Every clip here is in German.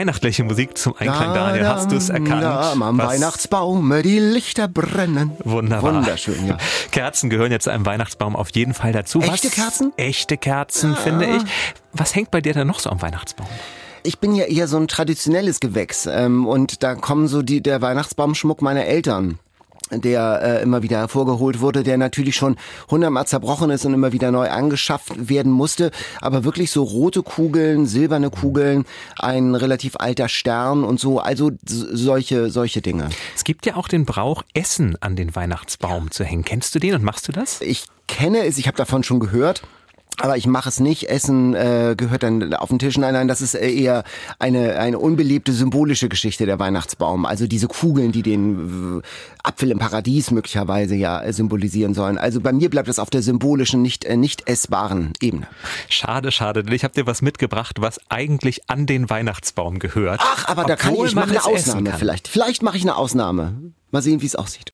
Weihnachtliche Musik zum Einklang, Daniel. Hast du es erkannt? Ja, am Was- Weihnachtsbaum die Lichter brennen. Wunderbar. Wunderschön, ja. Kerzen gehören jetzt zu einem Weihnachtsbaum auf jeden Fall dazu. Echte Was- Kerzen? Echte Kerzen, finde ich. Was hängt bei dir denn noch so am Weihnachtsbaum? Ich bin ja eher so ein traditionelles Gewächs ähm, und da kommen so die der Weihnachtsbaumschmuck meiner Eltern der äh, immer wieder hervorgeholt wurde, der natürlich schon hundertmal zerbrochen ist und immer wieder neu angeschafft werden musste. Aber wirklich so rote Kugeln, silberne Kugeln, ein relativ alter Stern und so, also solche, solche Dinge. Es gibt ja auch den Brauch, Essen an den Weihnachtsbaum zu hängen. Kennst du den und machst du das? Ich kenne es, ich habe davon schon gehört. Aber ich mache es nicht. Essen äh, gehört dann auf den Tisch. Nein, nein, das ist äh, eher eine, eine unbelebte symbolische Geschichte der Weihnachtsbaum. Also diese Kugeln, die den äh, Apfel im Paradies möglicherweise ja äh, symbolisieren sollen. Also bei mir bleibt das auf der symbolischen, nicht, äh, nicht essbaren Ebene. Schade, schade, denn ich habe dir was mitgebracht, was eigentlich an den Weihnachtsbaum gehört. Ach, aber da kann ich, mache eine Ausnahme vielleicht. Vielleicht mache ich eine Ausnahme. Mal sehen, wie es aussieht.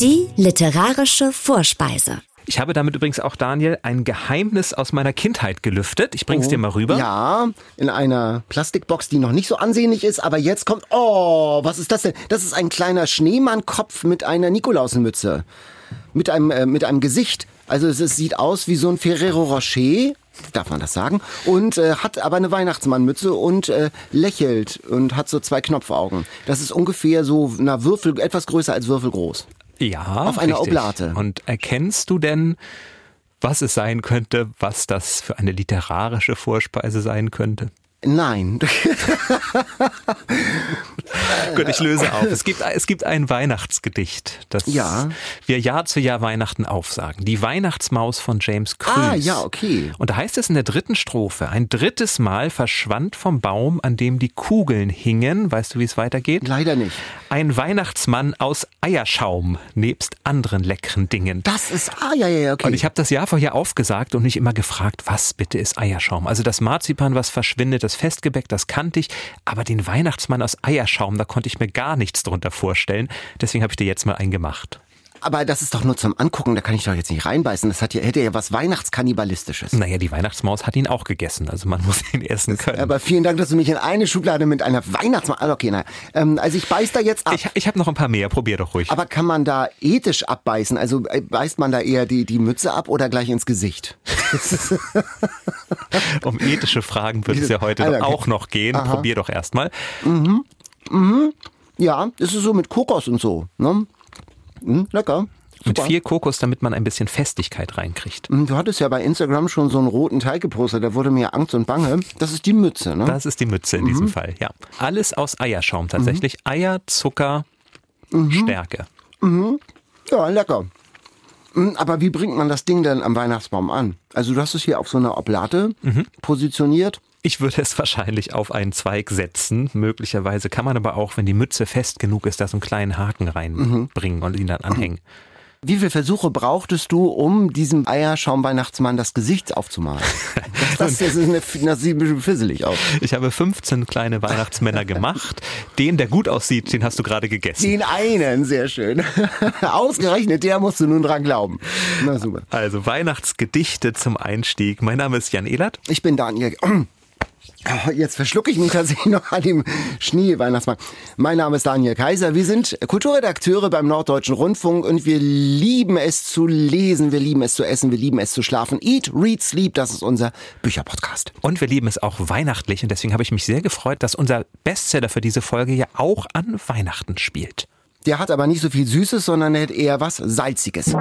Die literarische Vorspeise. Ich habe damit übrigens auch, Daniel, ein Geheimnis aus meiner Kindheit gelüftet. Ich bring's dir mal rüber. Oh, Ja, in einer Plastikbox, die noch nicht so ansehnlich ist, aber jetzt kommt, oh, was ist das denn? Das ist ein kleiner Schneemannkopf mit einer Nikolausmütze. Mit einem, äh, mit einem Gesicht. Also es, es sieht aus wie so ein Ferrero Rocher, darf man das sagen, und äh, hat aber eine Weihnachtsmannmütze und äh, lächelt und hat so zwei Knopfaugen. Das ist ungefähr so, na, Würfel, etwas größer als Würfel groß. Ja, Auf einer richtig. Oblate. Und erkennst du denn, was es sein könnte, was das für eine literarische Vorspeise sein könnte? Nein. Gut, ich löse auf. Es gibt, es gibt ein Weihnachtsgedicht, das Ja. wir Jahr zu Jahr Weihnachten aufsagen. Die Weihnachtsmaus von James Krüß. Ah, ja, okay. Und da heißt es in der dritten Strophe, ein drittes Mal verschwand vom Baum, an dem die Kugeln hingen. Weißt du, wie es weitergeht? Leider nicht. Ein Weihnachtsmann aus Eierschaum, nebst anderen leckeren Dingen. Das ist, ah, ja, ja, ja, okay. Und ich habe das Jahr vorher aufgesagt und mich immer gefragt, was bitte ist Eierschaum? Also das Marzipan, was verschwindet, das Festgebäck, das kannte ich, aber den Weihnachtsmann aus Eierschaum, da konnte ich mir gar nichts drunter vorstellen. Deswegen habe ich dir jetzt mal einen gemacht. Aber das ist doch nur zum Angucken, da kann ich doch jetzt nicht reinbeißen. Das hat ja, hätte ja was Weihnachtskannibalistisches. Naja, die Weihnachtsmaus hat ihn auch gegessen, also man muss ihn essen können. Aber vielen Dank, dass du mich in eine Schublade mit einer Weihnachtsmann. Also okay, nein. Ähm, also ich beiß da jetzt ab. ich ich habe noch ein paar mehr, probier doch ruhig. aber kann man da ethisch abbeißen? Also äh, beißt man da eher die, die Mütze ab oder gleich ins Gesicht? Um ethische Fragen wird es ja heute Ah, doch okay. auch noch gehen. Probier doch erstmal. Ja, das ist so mit Kokos und so. Ne? Hm, lecker. Mit Super. viel Kokos, damit man ein bisschen Festigkeit reinkriegt. Hm, Du hattest ja bei Instagram schon so einen roten Teig gepostet, da wurde mir Angst und Bange. Das ist die Mütze, ne? Das ist die Mütze in Mhm. diesem Fall, ja. Alles aus Eierschaum tatsächlich. Eier, Zucker, Mhm. Stärke. Ja, lecker. Hm, Aber wie bringt man das Ding denn am Weihnachtsbaum an? Also du hast es hier auf so einer Oblate Mhm. positioniert. Ich würde es wahrscheinlich auf einen Zweig setzen. Möglicherweise kann man aber auch, wenn die Mütze fest genug ist, da so einen kleinen Haken Mhm. reinbringen und ihn dann anhängen. Wie viele Versuche brauchtest du, um diesem Eierschaum-Weihnachtsmann das Gesicht aufzumalen? Das, das, das, ist eine, das sieht ein bisschen fisselig aus. Ich habe 15 kleine Weihnachtsmänner gemacht. Den, der gut aussieht, den hast du gerade gegessen. Den einen, sehr schön. Ausgerechnet, der musst du nun dran glauben. Na super. Also Weihnachtsgedichte zum Einstieg. Mein Name ist Jan Ehlert. Ich bin Daniel. Jetzt verschlucke ich mich tatsächlich noch an dem Schnee-Weihnachtsmann. Mein Name ist Daniel Kaiser. Wir sind Kulturredakteure beim Norddeutschen Rundfunk und wir lieben es zu lesen, wir lieben es zu essen, wir lieben es zu schlafen. Eat, Read, Sleep, das ist unser Bücherpodcast. Und wir lieben es auch weihnachtlich. Und deswegen habe ich mich sehr gefreut, dass unser Bestseller für diese Folge ja auch an Weihnachten spielt. Der hat aber nicht so viel Süßes, sondern er hat eher was Salziges.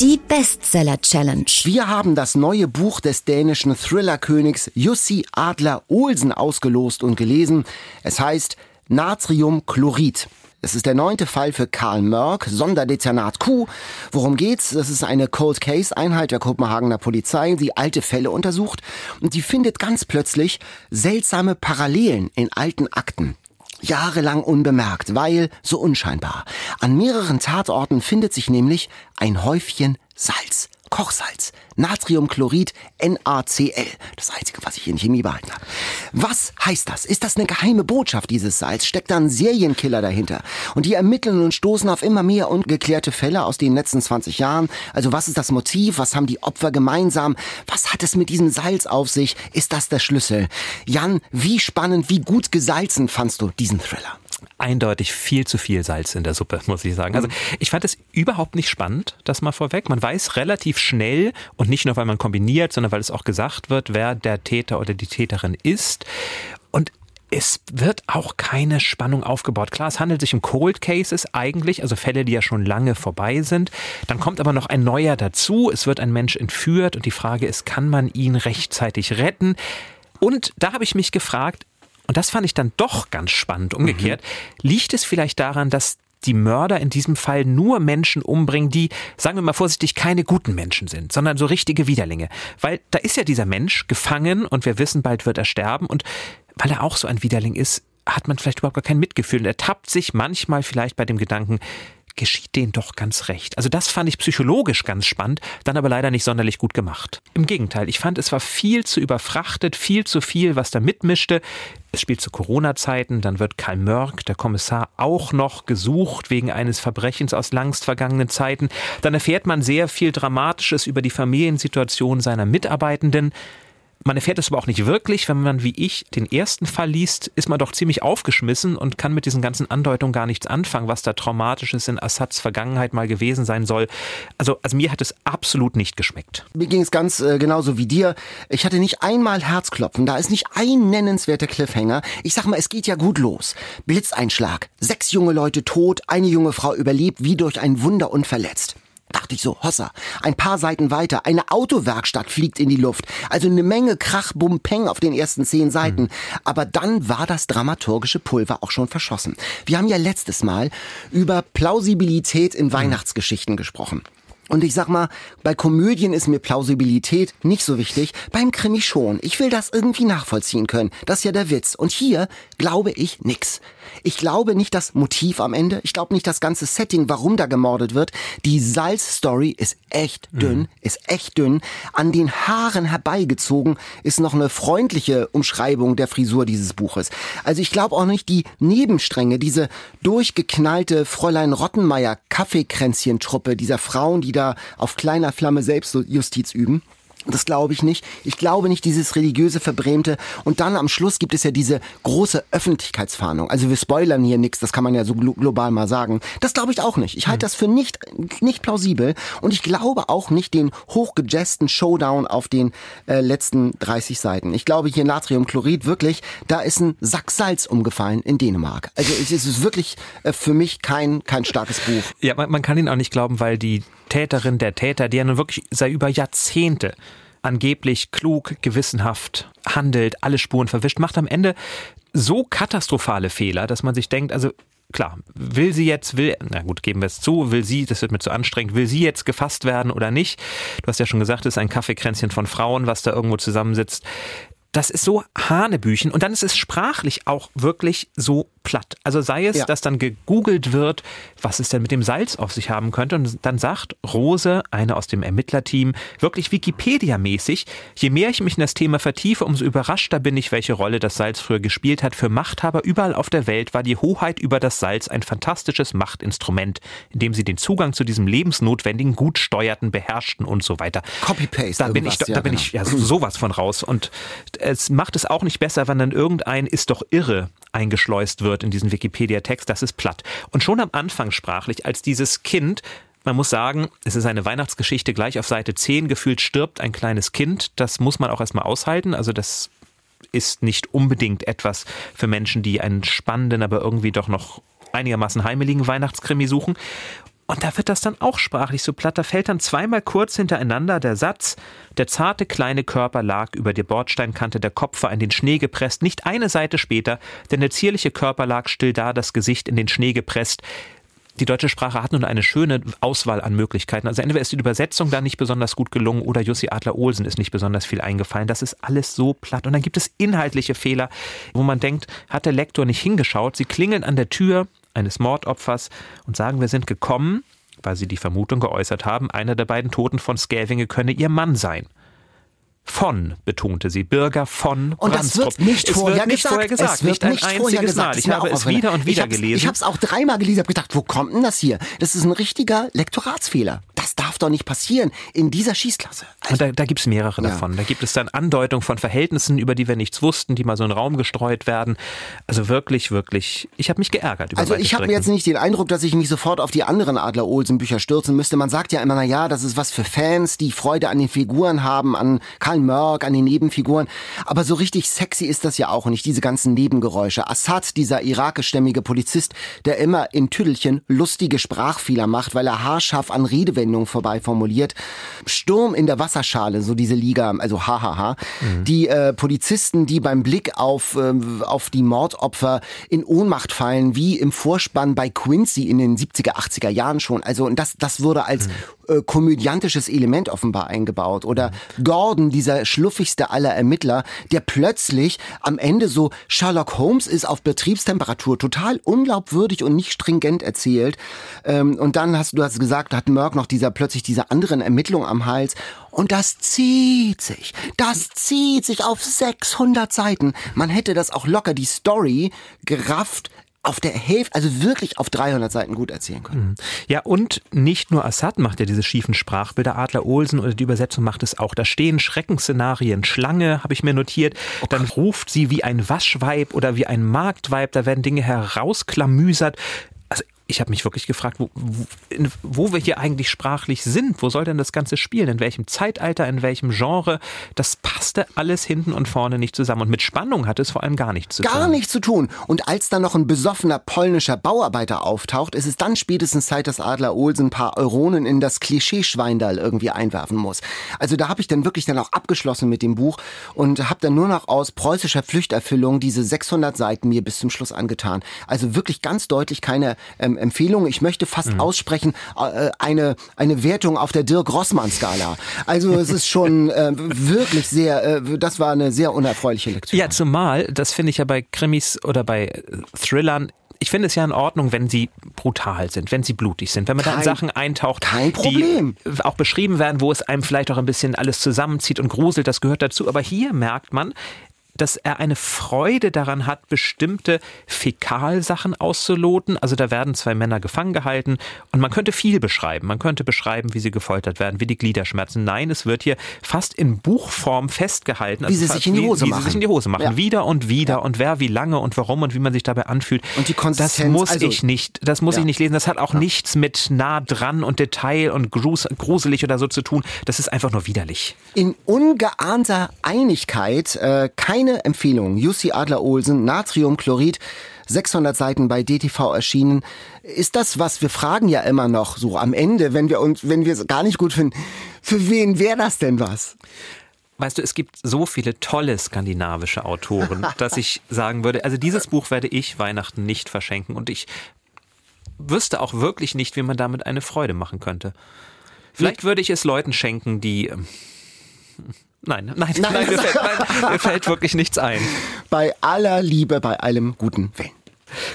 Die Bestseller Challenge. Wir haben das neue Buch des dänischen Thriller-Königs Jussi Adler Olsen ausgelost und gelesen. Es heißt Natriumchlorid. Es ist der neunte Fall für Karl Mörk, Sonderdezernat Q. Worum geht's? Das ist eine Cold Case Einheit der Kopenhagener Polizei, die alte Fälle untersucht und die findet ganz plötzlich seltsame Parallelen in alten Akten. Jahrelang unbemerkt, weil so unscheinbar. An mehreren Tatorten findet sich nämlich ein Häufchen Salz. Kochsalz. Natriumchlorid NaCl. Das Einzige, was ich in Chemie behalten habe. Was heißt das? Ist das eine geheime Botschaft, dieses Salz? Steckt da ein Serienkiller dahinter? Und die ermitteln und stoßen auf immer mehr ungeklärte Fälle aus den letzten 20 Jahren. Also was ist das Motiv? Was haben die Opfer gemeinsam? Was hat es mit diesem Salz auf sich? Ist das der Schlüssel? Jan, wie spannend, wie gut gesalzen fandst du diesen Thriller? Eindeutig viel zu viel Salz in der Suppe, muss ich sagen. Also mhm. ich fand es überhaupt nicht spannend, das mal vorweg. Man weiß relativ schnell und nicht nur, weil man kombiniert, sondern weil es auch gesagt wird, wer der Täter oder die Täterin ist. Und es wird auch keine Spannung aufgebaut. Klar, es handelt sich um Cold Cases eigentlich, also Fälle, die ja schon lange vorbei sind. Dann kommt aber noch ein neuer dazu. Es wird ein Mensch entführt und die Frage ist, kann man ihn rechtzeitig retten? Und da habe ich mich gefragt, und das fand ich dann doch ganz spannend umgekehrt. Mhm. Liegt es vielleicht daran, dass die Mörder in diesem Fall nur Menschen umbringen, die, sagen wir mal vorsichtig, keine guten Menschen sind, sondern so richtige Widerlinge. Weil da ist ja dieser Mensch gefangen und wir wissen, bald wird er sterben und weil er auch so ein Widerling ist, hat man vielleicht überhaupt gar kein Mitgefühl und er tappt sich manchmal vielleicht bei dem Gedanken, geschieht denen doch ganz recht. Also das fand ich psychologisch ganz spannend, dann aber leider nicht sonderlich gut gemacht. Im Gegenteil, ich fand, es war viel zu überfrachtet, viel zu viel, was da mitmischte. Es spielt zu Corona-Zeiten, dann wird Karl Mörk, der Kommissar, auch noch gesucht wegen eines Verbrechens aus langst vergangenen Zeiten. Dann erfährt man sehr viel Dramatisches über die Familiensituation seiner Mitarbeitenden. Man erfährt es aber auch nicht wirklich. Wenn man wie ich den ersten Fall liest, ist man doch ziemlich aufgeschmissen und kann mit diesen ganzen Andeutungen gar nichts anfangen, was da Traumatisches in Assads Vergangenheit mal gewesen sein soll. Also, also mir hat es absolut nicht geschmeckt. Mir ging es ganz äh, genauso wie dir. Ich hatte nicht einmal Herzklopfen. Da ist nicht ein nennenswerter Cliffhanger. Ich sag mal, es geht ja gut los. Blitzeinschlag. Sechs junge Leute tot, eine junge Frau überlebt wie durch ein Wunder unverletzt. Dachte ich so, Hossa. Ein paar Seiten weiter, eine Autowerkstatt fliegt in die Luft. Also eine Menge Krach, Bum, Peng auf den ersten zehn Seiten. Mhm. Aber dann war das dramaturgische Pulver auch schon verschossen. Wir haben ja letztes Mal über Plausibilität in mhm. Weihnachtsgeschichten gesprochen. Und ich sag mal, bei Komödien ist mir Plausibilität nicht so wichtig, beim Krimi schon. Ich will das irgendwie nachvollziehen können. Das ist ja der Witz. Und hier glaube ich nix. Ich glaube nicht das Motiv am Ende. Ich glaube nicht das ganze Setting, warum da gemordet wird. Die Salz-Story ist echt dünn, mhm. ist echt dünn. An den Haaren herbeigezogen ist noch eine freundliche Umschreibung der Frisur dieses Buches. Also ich glaube auch nicht die Nebenstränge, diese durchgeknallte Fräulein Rottenmeier Kaffeekränzchen-Truppe dieser Frauen, die da auf kleiner Flamme Selbstjustiz üben. Das glaube ich nicht. Ich glaube nicht dieses religiöse Verbrämte. Und dann am Schluss gibt es ja diese große Öffentlichkeitsfahndung. Also wir spoilern hier nichts, das kann man ja so global mal sagen. Das glaube ich auch nicht. Ich halte hm. das für nicht, nicht plausibel. Und ich glaube auch nicht den hochgejesten Showdown auf den äh, letzten 30 Seiten. Ich glaube hier Natriumchlorid wirklich, da ist ein Sack Salz umgefallen in Dänemark. Also es ist wirklich äh, für mich kein, kein starkes Buch. Ja, man, man kann ihn auch nicht glauben, weil die Täterin, der Täter, der nun wirklich seit über Jahrzehnte angeblich klug, gewissenhaft handelt, alle Spuren verwischt, macht am Ende so katastrophale Fehler, dass man sich denkt, also klar, will sie jetzt, will, na gut, geben wir es zu, will sie, das wird mir zu anstrengend, will sie jetzt gefasst werden oder nicht? Du hast ja schon gesagt, es ist ein Kaffeekränzchen von Frauen, was da irgendwo zusammensitzt. Das ist so Hanebüchen und dann ist es sprachlich auch wirklich so platt. Also sei es, ja. dass dann gegoogelt wird, was es denn mit dem Salz auf sich haben könnte und dann sagt Rose, eine aus dem Ermittlerteam, wirklich Wikipedia-mäßig, je mehr ich mich in das Thema vertiefe, umso überraschter bin ich, welche Rolle das Salz früher gespielt hat. Für Machthaber überall auf der Welt war die Hoheit über das Salz ein fantastisches Machtinstrument, in dem sie den Zugang zu diesem lebensnotwendigen Gut steuerten, beherrschten und so weiter. Copy-Paste. Da bin ich, da ja, bin genau. ich ja sowas von raus und es macht es auch nicht besser, wenn dann irgendein ist doch irre eingeschleust wird in diesen Wikipedia-Text, das ist platt. Und schon am Anfang sprachlich, als dieses Kind man muss sagen, es ist eine Weihnachtsgeschichte gleich auf Seite 10. Gefühlt stirbt ein kleines Kind. Das muss man auch erstmal aushalten. Also das ist nicht unbedingt etwas für Menschen, die einen spannenden, aber irgendwie doch noch einigermaßen heimeligen Weihnachtskrimi suchen. Und da wird das dann auch sprachlich so platt. Da fällt dann zweimal kurz hintereinander der Satz, der zarte kleine Körper lag über der Bordsteinkante, der Kopf war in den Schnee gepresst, nicht eine Seite später, denn der zierliche Körper lag still da, das Gesicht in den Schnee gepresst. Die deutsche Sprache hat nun eine schöne Auswahl an Möglichkeiten. Also entweder ist die Übersetzung da nicht besonders gut gelungen oder Jussi Adler-Olsen ist nicht besonders viel eingefallen. Das ist alles so platt. Und dann gibt es inhaltliche Fehler, wo man denkt, hat der Lektor nicht hingeschaut? Sie klingeln an der Tür, eines Mordopfers und sagen, wir sind gekommen. weil sie die Vermutung geäußert haben, einer der beiden Toten von Scavinge könne ihr Mann sein von, betonte sie, Bürger von Und das wird nicht, es vorher, wird nicht gesagt. vorher gesagt. Es wird nicht ein einziges gesagt. Mal. Ich mir habe auch es wieder und wieder ich gelesen. Ich habe es auch dreimal gelesen. Ich habe gedacht, wo kommt denn das hier? Das ist ein richtiger Lektoratsfehler. Das darf doch nicht passieren in dieser Schießklasse. Also, und da, da gibt es mehrere Ja. davon. Da gibt es dann Andeutungen von Verhältnissen, über die wir nichts wussten, die mal so in den Raum gestreut werden. Also wirklich, wirklich, ich habe mich geärgert über also ich habe Strecken. jetzt nicht den Eindruck, dass ich mich sofort auf die anderen Adler-Olsen-Bücher stürzen müsste. Man sagt ja immer, na ja, das ist was für Fans, die Freude an den Figuren haben, an Karl Mörk, an den Nebenfiguren. Aber so richtig sexy ist das ja auch nicht, diese ganzen Nebengeräusche. Assad, dieser irakischstämmige Polizist, der immer in Tüdelchen lustige Sprachfehler macht, weil er haarscharf an Redewendungen vorbei formuliert. Sturm in der Wasserschale, so diese Liga, also hahaha. Die äh, Polizisten, die beim Blick auf, ähm, auf die Mordopfer in Ohnmacht fallen, wie im Vorspann bei Quincy in den 70er, 80er Jahren schon. Also und das, das wurde als äh, komödiantisches Element offenbar eingebaut. Oder Gordon, dieser schluffigste aller Ermittler, der plötzlich am Ende so Sherlock Holmes ist auf Betriebstemperatur, total unglaubwürdig und nicht stringent erzählt. Ähm, und dann hast du hast gesagt, hat Merck noch dieser plötzlich diese anderen Ermittlung am Hals. Und das zieht sich. Das zieht sich auf 600 Seiten. Man hätte das auch locker die Story gerafft auf der Hälfte, also wirklich auf 300 Seiten gut erzählen können. Ja, und nicht nur Assad macht ja diese schiefen Sprachbilder, Adler Olsen oder die Übersetzung macht es auch. Da stehen Schreckensszenarien, Schlange, habe ich mir notiert. Dann ruft sie wie ein Waschweib oder wie ein Marktweib, da werden Dinge herausklamüsert. Ich habe mich wirklich gefragt, wo, wo, wo wir hier eigentlich sprachlich sind. Wo soll denn das Ganze spielen? In welchem Zeitalter, in welchem Genre? Das passte alles hinten und vorne nicht zusammen. Und mit Spannung hat es vor allem gar nichts zu tun. Gar nichts zu tun. Und als dann noch ein besoffener polnischer Bauarbeiter auftaucht, ist es dann spätestens Zeit, dass Adler Olsen ein paar Euronen in das Klischee-Schweindal irgendwie einwerfen muss. Also da habe ich dann wirklich dann auch abgeschlossen mit dem Buch und habe dann nur noch aus preußischer Pflichterfüllung diese 600 Seiten mir bis zum Schluss angetan. Also wirklich ganz deutlich keine ähm, Empfehlung. Ich möchte fast Mhm. aussprechen, äh, eine, eine Wertung auf der Dirk-Rossmann-Skala. Also es ist schon äh, wirklich sehr, äh, das war eine sehr unerfreuliche Lektüre. Ja, zumal, das finde ich ja bei Krimis oder bei äh, Thrillern, ich finde es ja in Ordnung, wenn sie brutal sind, wenn sie blutig sind, wenn man da in Kein- Sachen eintaucht, kein Problem. die auch beschrieben werden, wo es einem vielleicht auch ein bisschen alles zusammenzieht und gruselt, das gehört dazu. Aber hier merkt man, dass er eine Freude daran hat, bestimmte Fäkalsachen auszuloten. Also da werden zwei Männer gefangen gehalten und man könnte viel beschreiben. Man könnte beschreiben, wie sie gefoltert werden, wie die Gliederschmerzen. Nein, es wird hier fast in Buchform festgehalten. Wie sie sich in die wie- Hose wie machen. Sie sich in die Hose machen. Ja. Wieder und wieder und wer, wie lange und warum und wie man sich dabei anfühlt. Und die Das Konsistenz, muss also- ich nicht, das muss Ja. ich nicht lesen. Das hat auch nichts mit nah dran und Detail und grus gruselig oder so zu tun. Das ist einfach nur widerlich. In ungeahnter Einigkeit äh, keine Empfehlung. Jussi Adler-Olsen, Natriumchlorid, 600 Seiten bei DTV erschienen. Ist das was, wir fragen ja immer noch so am Ende, wenn wir uns, wenn wir es gar nicht gut finden, für wen wäre das denn was? Weißt du, es gibt so viele tolle skandinavische Autoren, dass ich sagen würde, also dieses Buch werde ich Weihnachten nicht verschenken und ich wüsste auch wirklich nicht, wie man damit eine Freude machen könnte. Vielleicht würde ich es Leuten schenken, die. Nein, nein, nein, Nein. mir, fällt, nein mir fällt wirklich nichts ein. Bei aller Liebe, bei allem guten Willen.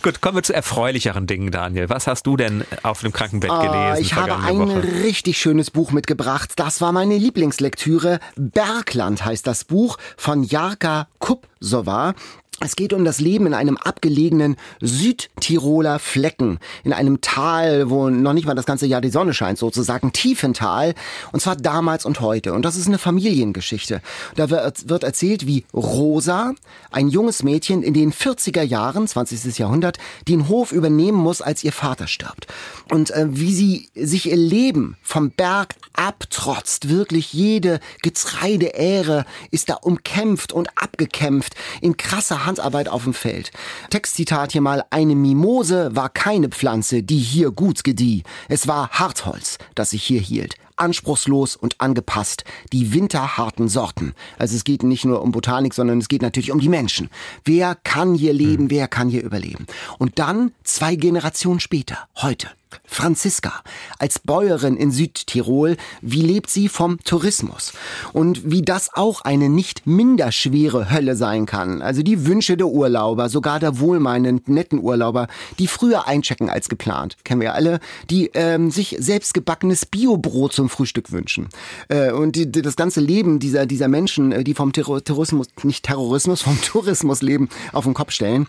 Gut, kommen wir zu erfreulicheren Dingen, Daniel. Was hast du denn auf dem Krankenbett Ah, gelesen? ich habe ein Woche? richtig schönes Buch mitgebracht. Das war meine Lieblingslektüre. Bergland heißt das Buch von Jarka Kupsova. Es geht um das Leben in einem abgelegenen Südtiroler Flecken, in einem Tal, wo noch nicht mal das ganze Jahr die Sonne scheint, sozusagen Tiefental, und zwar damals und heute. Und das ist eine Familiengeschichte. Da wird, erzählt, wie Rosa, ein junges Mädchen in den 40er Jahren, 20. Jahrhundert, den Hof übernehmen muss, als ihr Vater stirbt. Und äh, wie sie sich ihr Leben vom Berg abtrotzt, wirklich jede Getreideähre ist da umkämpft und abgekämpft in krasser Handarbeit auf dem Feld. Textzitat hier mal, eine Mimose war keine Pflanze, die hier gut gedieh. Es war Hartholz, das sich hier hielt. Anspruchslos und angepasst, die winterharten Sorten. Also es geht nicht nur um Botanik, sondern es geht natürlich um die Menschen. Wer kann hier leben, wer kann hier überleben? Und dann, zwei Generationen später, heute, Franziska, als Bäuerin in Südtirol, wie lebt sie vom Tourismus? Und wie das auch eine nicht minder schwere Hölle sein kann. Also die Wünsche der Urlauber, sogar der wohlmeinend netten Urlauber, die früher einchecken als geplant. Kennen wir alle, die ähm, sich selbstgebackenes Biobrot zum Frühstück wünschen. Äh, und die, das ganze Leben dieser, dieser Menschen, äh, die vom Terrorismus, nicht Terrorismus, vom Tourismus leben, auf den Kopf stellen.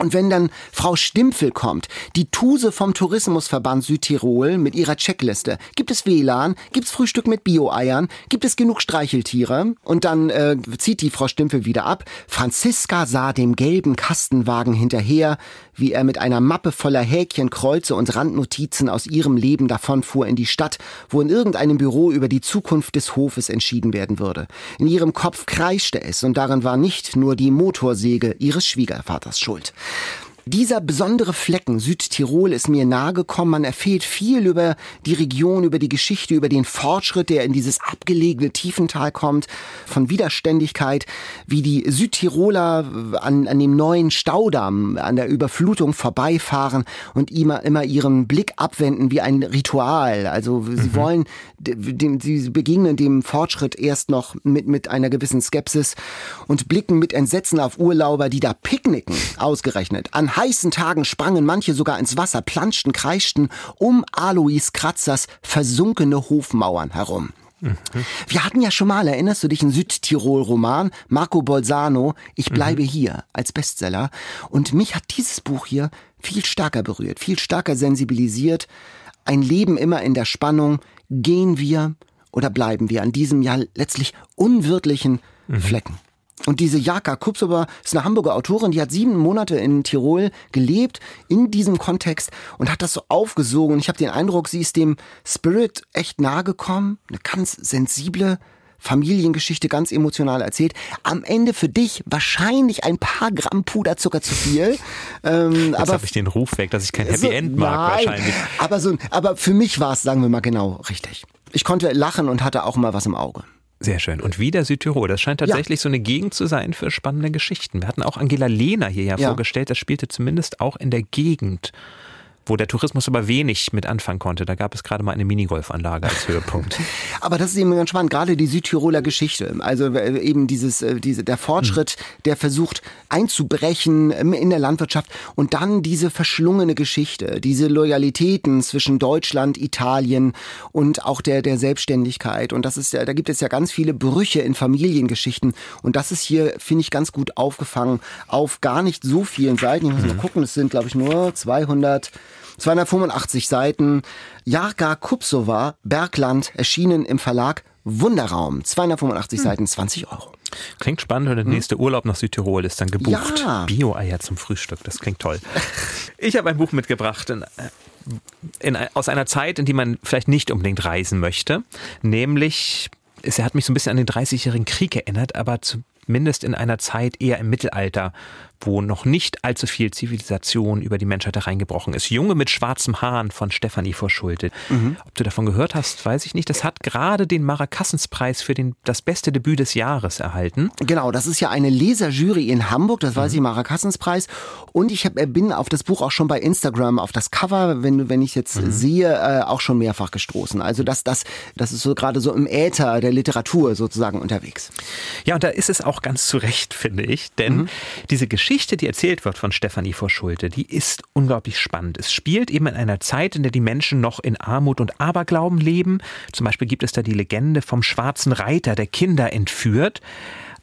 Und wenn dann Frau Stimpfel kommt, die Tuse vom Tourismusverband Südtirol mit ihrer Checkliste, gibt es WLAN, gibt es Frühstück mit Bio-Eiern, gibt es genug Streicheltiere? Und dann äh, zieht die Frau Stimpfel wieder ab. Franziska sah dem gelben Kastenwagen hinterher, wie er mit einer Mappe voller Häkchen, Kreuze und Randnotizen aus ihrem Leben davonfuhr in die Stadt, wo in irgendeinem Büro über die Zukunft des Hofes entschieden werden würde. In ihrem Kopf kreischte es und darin war nicht nur die Motorsäge ihres Schwiegervaters schuld. Dieser besondere Flecken Südtirol ist mir nahegekommen. Man erfährt viel über die Region, über die Geschichte, über den Fortschritt, der in dieses abgelegene Tiefental kommt, von Widerständigkeit, wie die Südtiroler an, an dem neuen Staudamm, an der Überflutung vorbeifahren und immer, immer ihren Blick abwenden wie ein Ritual. Also sie mhm. wollen, dem, sie begegnen dem Fortschritt erst noch mit, mit einer gewissen Skepsis und blicken mit Entsetzen auf Urlauber, die da picknicken, ausgerechnet, an heißen Tagen sprangen manche sogar ins Wasser, planschten, kreischten um Alois Kratzers versunkene Hofmauern herum. Mhm. Wir hatten ja schon mal, erinnerst du dich, einen Südtirol-Roman, Marco Bolzano, Ich bleibe mhm. hier, als Bestseller. Und mich hat dieses Buch hier viel stärker berührt, viel stärker sensibilisiert. Ein Leben immer in der Spannung, gehen wir oder bleiben wir an diesem ja letztlich unwirtlichen mhm. Flecken. Und diese Jaka Kupsova ist eine Hamburger Autorin, die hat sieben Monate in Tirol gelebt, in diesem Kontext und hat das so aufgesogen. Und ich habe den Eindruck, sie ist dem Spirit echt nahe gekommen. Eine ganz sensible Familiengeschichte, ganz emotional erzählt. Am Ende für dich wahrscheinlich ein paar Gramm Puderzucker zu viel. Ähm, Jetzt habe ich den Ruf weg, dass ich kein Happy so, End mag nein, wahrscheinlich. Aber, so, aber für mich war es, sagen wir mal genau, richtig. Ich konnte lachen und hatte auch mal was im Auge. Sehr schön. Und wieder Südtirol. Das scheint tatsächlich ja. so eine Gegend zu sein für spannende Geschichten. Wir hatten auch Angela Lehner hier ja, ja. vorgestellt. Das spielte zumindest auch in der Gegend wo der Tourismus aber wenig mit anfangen konnte. Da gab es gerade mal eine Minigolfanlage als Höhepunkt. aber das ist eben ganz spannend, gerade die Südtiroler Geschichte. Also äh, eben dieses, äh, diese, der Fortschritt, hm. der versucht einzubrechen ähm, in der Landwirtschaft und dann diese verschlungene Geschichte, diese Loyalitäten zwischen Deutschland, Italien und auch der, der Selbstständigkeit. Und das ist ja, da gibt es ja ganz viele Brüche in Familiengeschichten. Und das ist hier, finde ich, ganz gut aufgefangen auf gar nicht so vielen Seiten. Ich muss mal hm. gucken, es sind, glaube ich, nur 200 285 Seiten. Jarka Kupsova, Bergland, erschienen im Verlag Wunderraum. 285 hm. Seiten, 20 Euro. Klingt spannend und der hm? nächste Urlaub nach Südtirol ist dann gebucht. Ja. Bio-Eier zum Frühstück, das klingt toll. Ich habe ein Buch mitgebracht in, in, aus einer Zeit, in die man vielleicht nicht unbedingt reisen möchte, nämlich es hat mich so ein bisschen an den 30-jährigen Krieg erinnert, aber zumindest in einer Zeit eher im Mittelalter wo noch nicht allzu viel Zivilisation über die Menschheit hereingebrochen ist. Junge mit schwarzem Haaren von Stefanie Vorschulte. Mhm. Ob du davon gehört hast, weiß ich nicht. Das hat gerade den Marakassenspreis für den, das beste Debüt des Jahres erhalten. Genau, das ist ja eine Leserjury in Hamburg, das weiß mhm. ich, Marakassenspreis. Und ich hab, äh, bin auf das Buch auch schon bei Instagram, auf das Cover, wenn, wenn ich jetzt mhm. sehe, äh, auch schon mehrfach gestoßen. Also das, das, das ist so gerade so im Äther der Literatur sozusagen unterwegs. Ja, und da ist es auch ganz zu Recht, finde ich. Denn mhm. diese Geschichte Geschichte, die erzählt wird von Stefanie vor Schulte, die ist unglaublich spannend. Es spielt eben in einer Zeit, in der die Menschen noch in Armut und Aberglauben leben. Zum Beispiel gibt es da die Legende vom schwarzen Reiter, der Kinder entführt.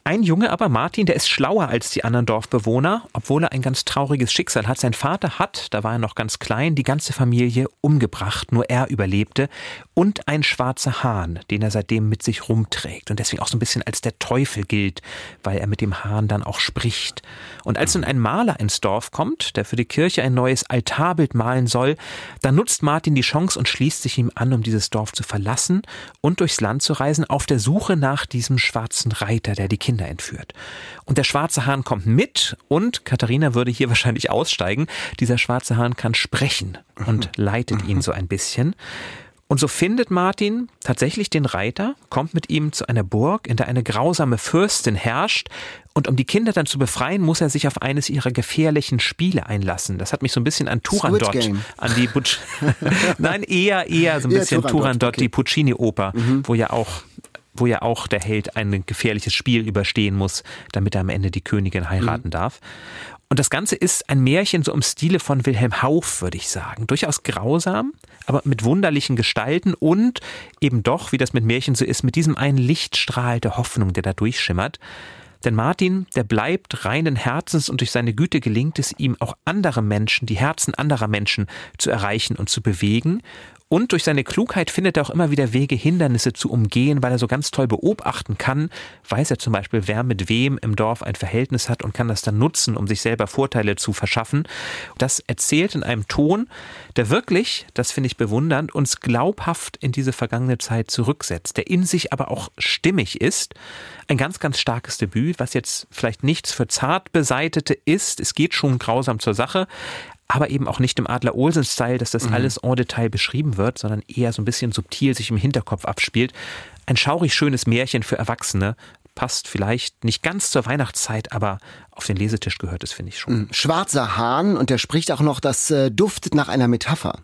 Ein Junge aber, Martin, der ist schlauer als die anderen Dorfbewohner, obwohl er ein ganz trauriges Schicksal hat. Sein Vater hat, da war er noch ganz klein, die ganze Familie umgebracht, nur er überlebte. Und ein schwarzer Hahn, den er seitdem mit sich rumträgt und deswegen auch so ein bisschen als der Teufel gilt, weil er mit dem Hahn dann auch spricht. Und als nun ein Maler ins Dorf kommt, der für die Kirche ein neues Altarbild malen soll, dann nutzt Martin die Chance und schließt sich ihm an, um dieses Dorf zu verlassen und durchs Land zu reisen, auf der Suche nach diesem schwarzen Reiter, der die Kinder Kinder entführt. Und der schwarze Hahn kommt mit und Katharina würde hier wahrscheinlich aussteigen. Dieser schwarze Hahn kann sprechen und leitet ihn so ein bisschen. Und so findet Martin tatsächlich den Reiter, kommt mit ihm zu einer Burg, in der eine grausame Fürstin herrscht. Und um die Kinder dann zu befreien, muss er sich auf eines ihrer gefährlichen Spiele einlassen. Das hat mich so ein bisschen an Turandot, an die Butch Nein, eher eher so ein eher bisschen Turandot, Turandot okay. die Puccini-Oper, mhm. wo ja auch wo ja auch der Held ein gefährliches Spiel überstehen muss, damit er am Ende die Königin heiraten mhm. darf. Und das Ganze ist ein Märchen so im Stile von Wilhelm Hauff, würde ich sagen. Durchaus grausam, aber mit wunderlichen Gestalten und eben doch, wie das mit Märchen so ist, mit diesem einen Lichtstrahl der Hoffnung, der da durchschimmert. Denn Martin, der bleibt reinen Herzens und durch seine Güte gelingt es ihm auch andere Menschen, die Herzen anderer Menschen zu erreichen und zu bewegen. Und durch seine Klugheit findet er auch immer wieder Wege, Hindernisse zu umgehen, weil er so ganz toll beobachten kann. Weiß er zum Beispiel, wer mit wem im Dorf ein Verhältnis hat und kann das dann nutzen, um sich selber Vorteile zu verschaffen. Das erzählt in einem Ton, der wirklich, das finde ich bewundernd, uns glaubhaft in diese vergangene Zeit zurücksetzt, der in sich aber auch stimmig ist. Ein ganz, ganz starkes Debüt, was jetzt vielleicht nichts für Zartbeseitete ist. Es geht schon grausam zur Sache, aber eben auch nicht im Adler-Olsen-Style, dass das mhm. alles en Detail beschrieben wird, sondern eher so ein bisschen subtil sich im Hinterkopf abspielt. Ein schaurig schönes Märchen für Erwachsene, passt vielleicht nicht ganz zur Weihnachtszeit, aber auf den Lesetisch gehört es, finde ich schon. Mhm. Schwarzer Hahn und der spricht auch noch, das äh, duftet nach einer Metapher.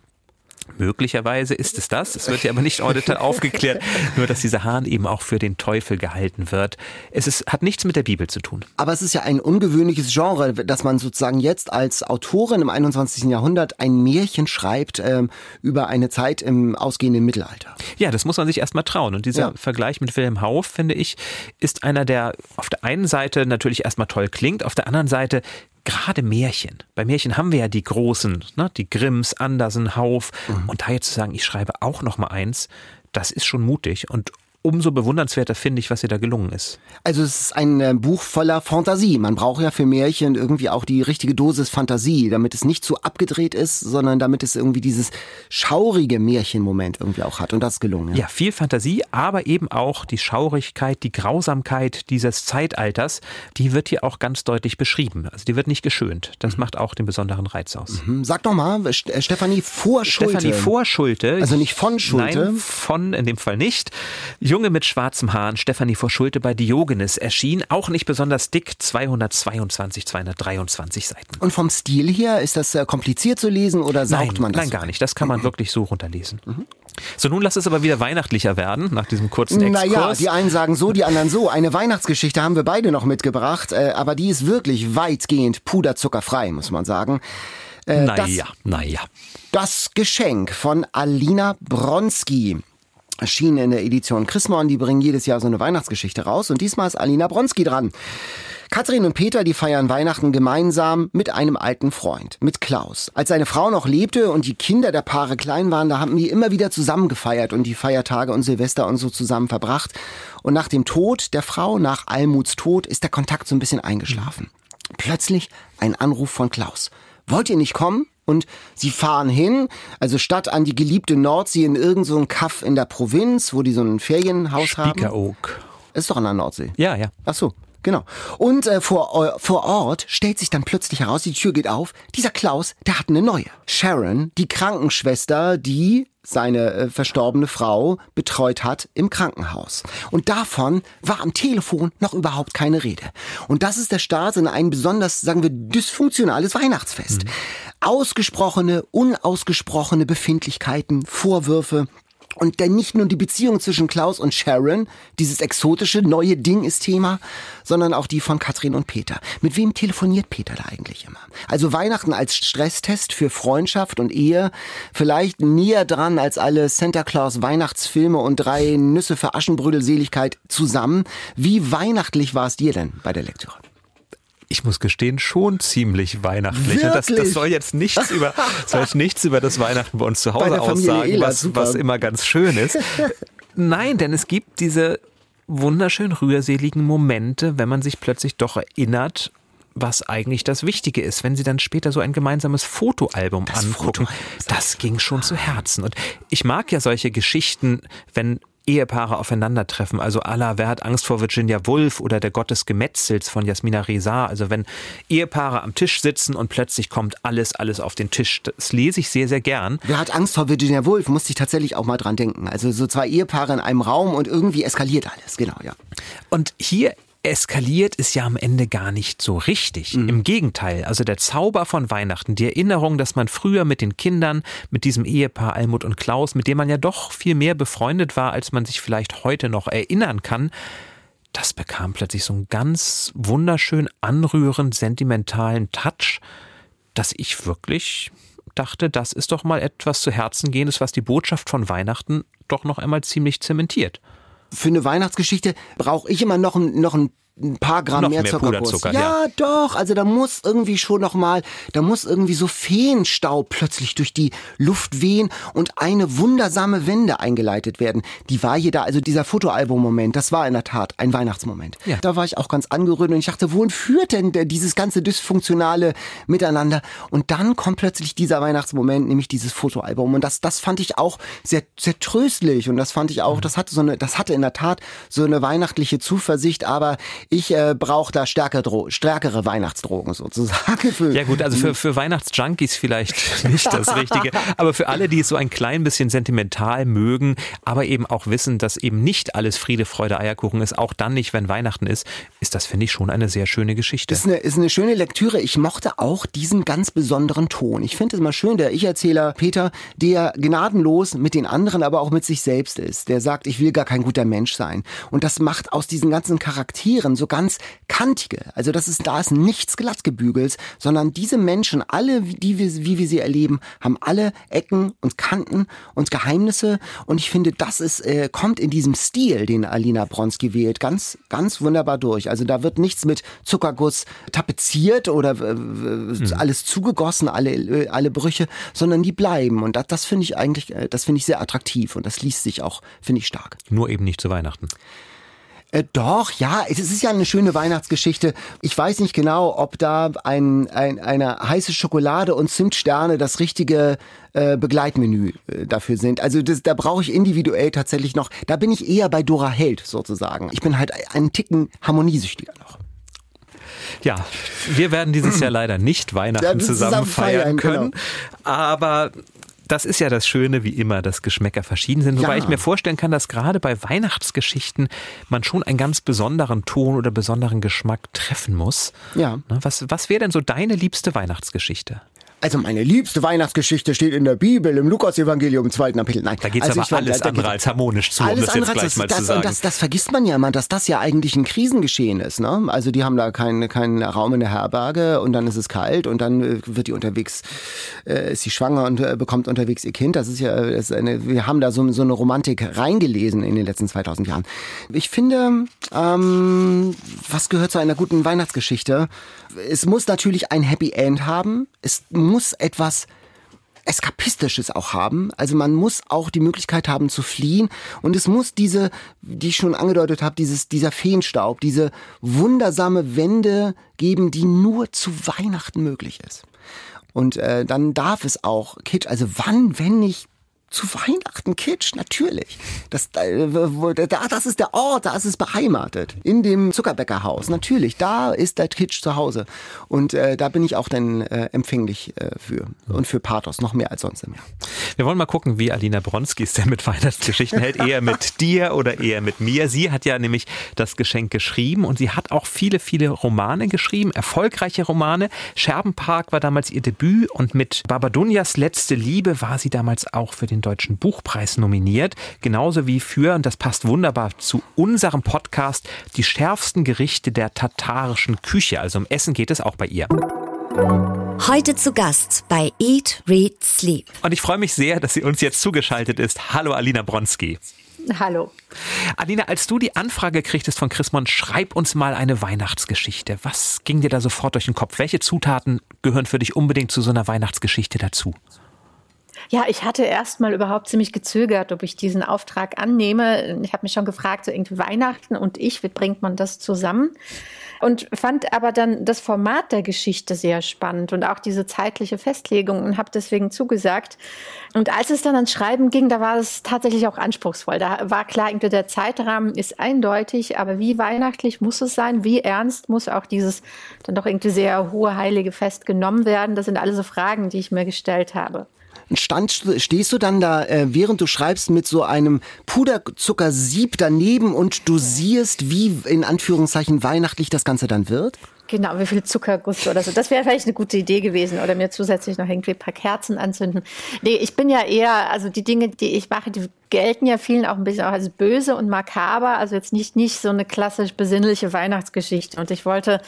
Möglicherweise ist es das. Es wird ja aber nicht en Detail aufgeklärt. Nur, dass dieser Hahn eben auch für den Teufel gehalten wird. Es ist, hat nichts mit der Bibel zu tun. Aber es ist ja ein ungewöhnliches Genre, dass man sozusagen jetzt als Autorin im 21. Jahrhundert ein Märchen schreibt ähm, über eine Zeit im ausgehenden Mittelalter. Ja, das muss man sich erstmal trauen. Und dieser ja. Vergleich mit Wilhelm Hauff, finde ich, ist einer, der auf der einen Seite natürlich erstmal toll klingt, auf der anderen Seite gerade Märchen. Bei Märchen haben wir ja die großen, ne, die Grimms, Andersen, Hauf. Mhm. Und da jetzt zu sagen, ich schreibe auch noch mal eins, das ist schon mutig und umso bewundernswerter finde ich, was ihr da gelungen ist. Also es ist ein äh, Buch voller Fantasie. Man braucht ja für Märchen irgendwie auch die richtige Dosis Fantasie, damit es nicht zu abgedreht ist, sondern damit es irgendwie dieses schaurige Märchenmoment irgendwie auch hat. Und das ist gelungen. Ja. ja, viel Fantasie, aber eben auch die Schaurigkeit, die Grausamkeit dieses Zeitalters, die wird hier auch ganz deutlich beschrieben. Also die wird nicht geschönt. Das mhm. macht auch den besonderen Reiz aus. Mhm. Sag doch mal, äh, Stefanie Vorschulte. Stefanie Vorschulte. Also nicht von Schulte. Nein, von in dem Fall nicht. Junge mit schwarzem Haaren, Stefanie vor Schulte bei Diogenes erschien, auch nicht besonders dick, 222, 223 Seiten. Und vom Stil her, ist das äh, kompliziert zu lesen oder saugt nein, man das? Nein, gar nicht. Das kann man mhm. wirklich so runterlesen. Mhm. So, nun lass es aber wieder weihnachtlicher werden, nach diesem kurzen Exkurs. Naja, die einen sagen so, die anderen so. Eine Weihnachtsgeschichte haben wir beide noch mitgebracht, äh, aber die ist wirklich weitgehend puderzuckerfrei, muss man sagen. Äh, naja, naja. Das Geschenk von Alina Bronski erschienen in der Edition Chrismon. Die bringen jedes Jahr so eine Weihnachtsgeschichte raus. Und diesmal ist Alina Bronski dran. Katrin und Peter, die feiern Weihnachten gemeinsam mit einem alten Freund, mit Klaus. Als seine Frau noch lebte und die Kinder der Paare klein waren, da haben die immer wieder zusammen gefeiert und die Feiertage und Silvester und so zusammen verbracht. Und nach dem Tod der Frau, nach Almuts Tod, ist der Kontakt so ein bisschen eingeschlafen. Plötzlich ein Anruf von Klaus. Wollt ihr nicht kommen? Und sie fahren hin, also statt an die geliebte Nordsee in irgendein so Kaff in der Provinz, wo die so ein Ferienhaus Spiekeroog. haben. Oak. Ist doch an der Nordsee. Ja, ja. Ach so. Genau. Und äh, vor, äh, vor Ort stellt sich dann plötzlich heraus, die Tür geht auf, dieser Klaus, der hat eine neue. Sharon, die Krankenschwester, die seine äh, verstorbene Frau betreut hat im Krankenhaus. Und davon war am Telefon noch überhaupt keine Rede. Und das ist der Start in ein besonders, sagen wir, dysfunktionales Weihnachtsfest. Mhm. Ausgesprochene, unausgesprochene Befindlichkeiten, Vorwürfe, und denn nicht nur die Beziehung zwischen Klaus und Sharon, dieses exotische neue Ding ist Thema, sondern auch die von Katrin und Peter. Mit wem telefoniert Peter da eigentlich immer? Also Weihnachten als Stresstest für Freundschaft und Ehe, vielleicht näher dran als alle Santa Claus Weihnachtsfilme und drei Nüsse für Aschenbrödelseligkeit zusammen. Wie weihnachtlich war es dir denn bei der Lektüre? Ich muss gestehen, schon ziemlich weihnachtlich. Das, das, soll jetzt nichts über, soll jetzt nichts über das Weihnachten bei uns zu Hause aussagen, was, was immer ganz schön ist. Nein, denn es gibt diese wunderschön rührseligen Momente, wenn man sich plötzlich doch erinnert, was eigentlich das Wichtige ist, wenn sie dann später so ein gemeinsames Fotoalbum das angucken. Fotoalbum. Das ging schon zu Herzen. Und ich mag ja solche Geschichten, wenn Ehepaare aufeinandertreffen. Also Allah, wer hat Angst vor Virginia Woolf oder der Gott des Gemetzels von Jasmina Reza. Also wenn Ehepaare am Tisch sitzen und plötzlich kommt alles, alles auf den Tisch. Das lese ich sehr, sehr gern. Wer hat Angst vor Virginia Woolf? Musste ich tatsächlich auch mal dran denken. Also so zwei Ehepaare in einem Raum und irgendwie eskaliert alles. Genau, ja. Und hier eskaliert ist ja am Ende gar nicht so richtig. Mhm. Im Gegenteil, also der Zauber von Weihnachten, die Erinnerung, dass man früher mit den Kindern, mit diesem Ehepaar Almut und Klaus, mit dem man ja doch viel mehr befreundet war, als man sich vielleicht heute noch erinnern kann, das bekam plötzlich so einen ganz wunderschön anrührend sentimentalen Touch, dass ich wirklich dachte, das ist doch mal etwas zu Herzen gehendes, was die Botschaft von Weihnachten doch noch einmal ziemlich zementiert für eine Weihnachtsgeschichte brauche ich immer noch, ein, noch ein ein paar Gramm noch mehr, mehr Zuckerguss. Ja, ja, doch. Also da muss irgendwie schon noch mal, da muss irgendwie so Feenstaub plötzlich durch die Luft wehen und eine wundersame Wende eingeleitet werden. Die war hier da, also dieser Fotoalbum-Moment, das war in der Tat ein Weihnachtsmoment. Ja. Da war ich auch ganz angerührt und ich dachte, wohin führt denn dieses ganze dysfunktionale Miteinander? Und dann kommt plötzlich dieser Weihnachtsmoment, nämlich dieses Fotoalbum. Und das, das fand ich auch sehr, sehr tröstlich und das fand ich auch, das hatte so eine, das hatte in der Tat so eine weihnachtliche Zuversicht, aber ich äh, brauche da stärkere, stärkere Weihnachtsdrogen sozusagen. Für ja gut, also für, für Weihnachtsjunkies vielleicht nicht das Richtige, aber für alle, die es so ein klein bisschen sentimental mögen, aber eben auch wissen, dass eben nicht alles Friede, Freude, Eierkuchen ist, auch dann nicht, wenn Weihnachten ist, ist das, finde ich, schon eine sehr schöne Geschichte. Ist eine, ist eine schöne Lektüre. Ich mochte auch diesen ganz besonderen Ton. Ich finde es mal schön, der Ich-Erzähler Peter, der gnadenlos mit den anderen, aber auch mit sich selbst ist. Der sagt, ich will gar kein guter Mensch sein. Und das macht aus diesen ganzen Charakteren so ganz kantige. Also das ist, da ist nichts glattgebügelt, sondern diese Menschen, alle, die wir, wie wir sie erleben, haben alle Ecken und Kanten und Geheimnisse. Und ich finde, das ist, äh, kommt in diesem Stil, den Alina Bronski wählt, ganz, ganz wunderbar durch. Also da wird nichts mit Zuckerguss tapeziert oder äh, mhm. alles zugegossen, alle, äh, alle Brüche, sondern die bleiben. Und das, das finde ich eigentlich, äh, das finde ich sehr attraktiv und das liest sich auch, finde ich stark. Nur eben nicht zu Weihnachten. Äh, doch, ja, es ist ja eine schöne Weihnachtsgeschichte. Ich weiß nicht genau, ob da ein, ein, eine heiße Schokolade und Zimtsterne das richtige äh, Begleitmenü äh, dafür sind. Also das, da brauche ich individuell tatsächlich noch, da bin ich eher bei Dora Held sozusagen. Ich bin halt einen Ticken harmoniesüchtiger noch. Ja, wir werden dieses Jahr leider nicht Weihnachten ja, zusammen, feiern genau. können. Genau. Aber das ist ja das Schöne, wie immer, dass Geschmäcker verschieden sind. Wobei ja. ich mir vorstellen kann, dass gerade bei Weihnachtsgeschichten man schon einen ganz besonderen Ton oder besonderen Geschmack treffen muss. Ja. Was, was wäre denn so deine liebste Weihnachtsgeschichte? Also meine liebste Weihnachtsgeschichte steht in der Bibel, im Lukas-Evangelium, zweiten Kapitel. Nein, da geht es also aber alles da, andere als harmonisch zu, alles um das jetzt gleich das, mal das, zu sagen. Das, das vergisst man ja immer, dass das ja eigentlich ein Krisengeschehen ist. Ne? Also die haben da keinen keinen Raum in der Herberge und dann ist es kalt und dann äh, wird die unterwegs, äh, ist sie schwanger und äh, bekommt unterwegs ihr Kind. Das ist ja, das ist eine, wir haben da so, so eine Romantik reingelesen in den letzten 2000 Jahren. Ich finde, ähm, was gehört zu einer guten Weihnachtsgeschichte? Es muss natürlich ein Happy End haben. Es muss etwas Eskapistisches auch haben. Also man muss auch die Möglichkeit haben zu fliehen. Und es muss diese, die ich schon angedeutet habe, dieses, dieser Feenstaub, diese wundersame Wende geben, die nur zu Weihnachten möglich ist. Und äh, dann darf es auch Kitsch, also wann, wenn nicht zu Weihnachten Kitsch, natürlich. Das, da, das ist der Ort, da ist es beheimatet. In dem Zuckerbäckerhaus, natürlich. Da ist der Kitsch zu Hause. Und äh, da bin ich auch dann äh, empfänglich äh, für. Und für Pathos, noch mehr als sonst im Jahr. Wir wollen mal gucken, wie Alina Bronski es denn mit Weihnachtsgeschichten hält. Eher mit dir oder eher mit mir. Sie hat ja nämlich das Geschenk geschrieben und sie hat auch viele, viele Romane geschrieben, erfolgreiche Romane. Scherbenpark war damals ihr Debüt und mit Babadunias letzte Liebe war sie damals auch für den Deutschen Buchpreis nominiert, genauso wie für, und das passt wunderbar zu unserem Podcast, die schärfsten Gerichte der tatarischen Küche. Also um Essen geht es auch bei ihr. Heute zu Gast bei Eat, Read, Sleep. Und ich freue mich sehr, dass sie uns jetzt zugeschaltet ist. Hallo Alina Bronski. Hallo. Alina, als du die Anfrage kriegtest von Chrismon, schreib uns mal eine Weihnachtsgeschichte. Was ging dir da sofort durch den Kopf? Welche Zutaten gehören für dich unbedingt zu so einer Weihnachtsgeschichte dazu? Ja, ich hatte erst mal überhaupt ziemlich gezögert, ob ich diesen Auftrag annehme. Ich habe mich schon gefragt, so irgendwie Weihnachten und ich, wie bringt man das zusammen? Und fand aber dann das Format der Geschichte sehr spannend und auch diese zeitliche Festlegung und habe deswegen zugesagt. Und als es dann ans Schreiben ging, da war es tatsächlich auch anspruchsvoll. Da war klar, irgendwie der Zeitrahmen ist eindeutig, aber wie weihnachtlich muss es sein? Wie ernst muss auch dieses dann doch irgendwie sehr hohe heilige Fest genommen werden? Das sind alle so Fragen, die ich mir gestellt habe. Stand, stehst du dann da, äh, während du schreibst, mit so einem Puderzuckersieb daneben und du siehst, wie in Anführungszeichen weihnachtlich das Ganze dann wird? Genau, wie viel Zuckerguss oder so. Das wäre vielleicht eine gute Idee gewesen. Oder mir zusätzlich noch irgendwie ein paar Kerzen anzünden. Nee, ich bin ja eher, also die Dinge, die ich mache, die gelten ja vielen auch ein bisschen auch als böse und makaber. Also jetzt nicht, nicht so eine klassisch besinnliche Weihnachtsgeschichte. Und ich wollte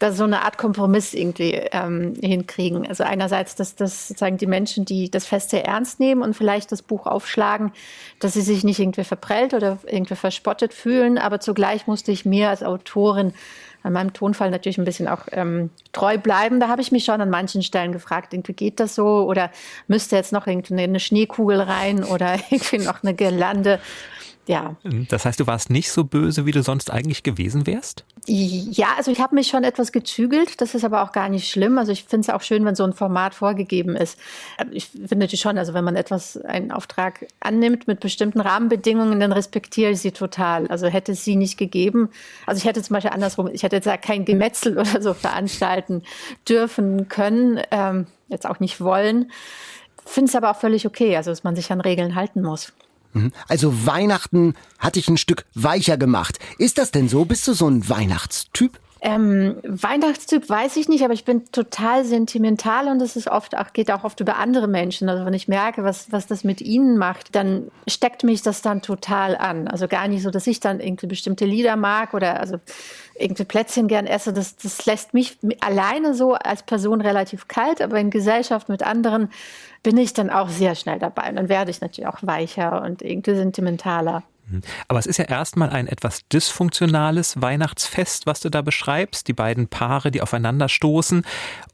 da so eine Art Kompromiss irgendwie ähm, hinkriegen. Also einerseits, dass das sozusagen die Menschen, die das Fest sehr ernst nehmen und vielleicht das Buch aufschlagen, dass sie sich nicht irgendwie verprellt oder irgendwie verspottet fühlen, aber zugleich musste ich mir als Autorin an meinem Tonfall natürlich ein bisschen auch ähm, treu bleiben. Da habe ich mich schon an manchen Stellen gefragt, irgendwie geht das so oder müsste jetzt noch irgendwie eine Schneekugel rein oder irgendwie noch eine Girlande ja. Das heißt, du warst nicht so böse, wie du sonst eigentlich gewesen wärst? Ja, also ich habe mich schon etwas gezügelt. Das ist aber auch gar nicht schlimm. Also ich finde es auch schön, wenn so ein Format vorgegeben ist. Ich finde schon, also wenn man etwas, einen Auftrag annimmt mit bestimmten Rahmenbedingungen, dann respektiere ich sie total. Also hätte es sie nicht gegeben. Also ich hätte zum Beispiel andersrum, ich hätte jetzt kein Gemetzel oder so veranstalten dürfen können, ähm, jetzt auch nicht wollen. Finde es aber auch völlig okay, also dass man sich an Regeln halten muss. Mhm. Also Weihnachten hat dich ein Stück weicher gemacht. Ist das denn so? Bist du so ein Weihnachtstyp? Ähm, Weihnachtstyp weiß ich nicht, aber ich bin total sentimental und es ist oft auch, geht auch oft über andere Menschen. Also wenn ich merke, was, was das mit ihnen macht, dann steckt mich das dann total an. Also gar nicht so, dass ich dann irgendwie bestimmte Lieder mag oder also irgendwie Plätzchen gern esse. Das, das lässt mich alleine so als Person relativ kalt, aber in Gesellschaft mit anderen bin ich dann auch sehr schnell dabei. Und dann werde ich natürlich auch weicher und irgendwie sentimentaler. Mhm. Aber es ist ja erstmal ein etwas dysfunktionales Weihnachtsfest, was du da beschreibst, die beiden Paare, die aufeinander stoßen.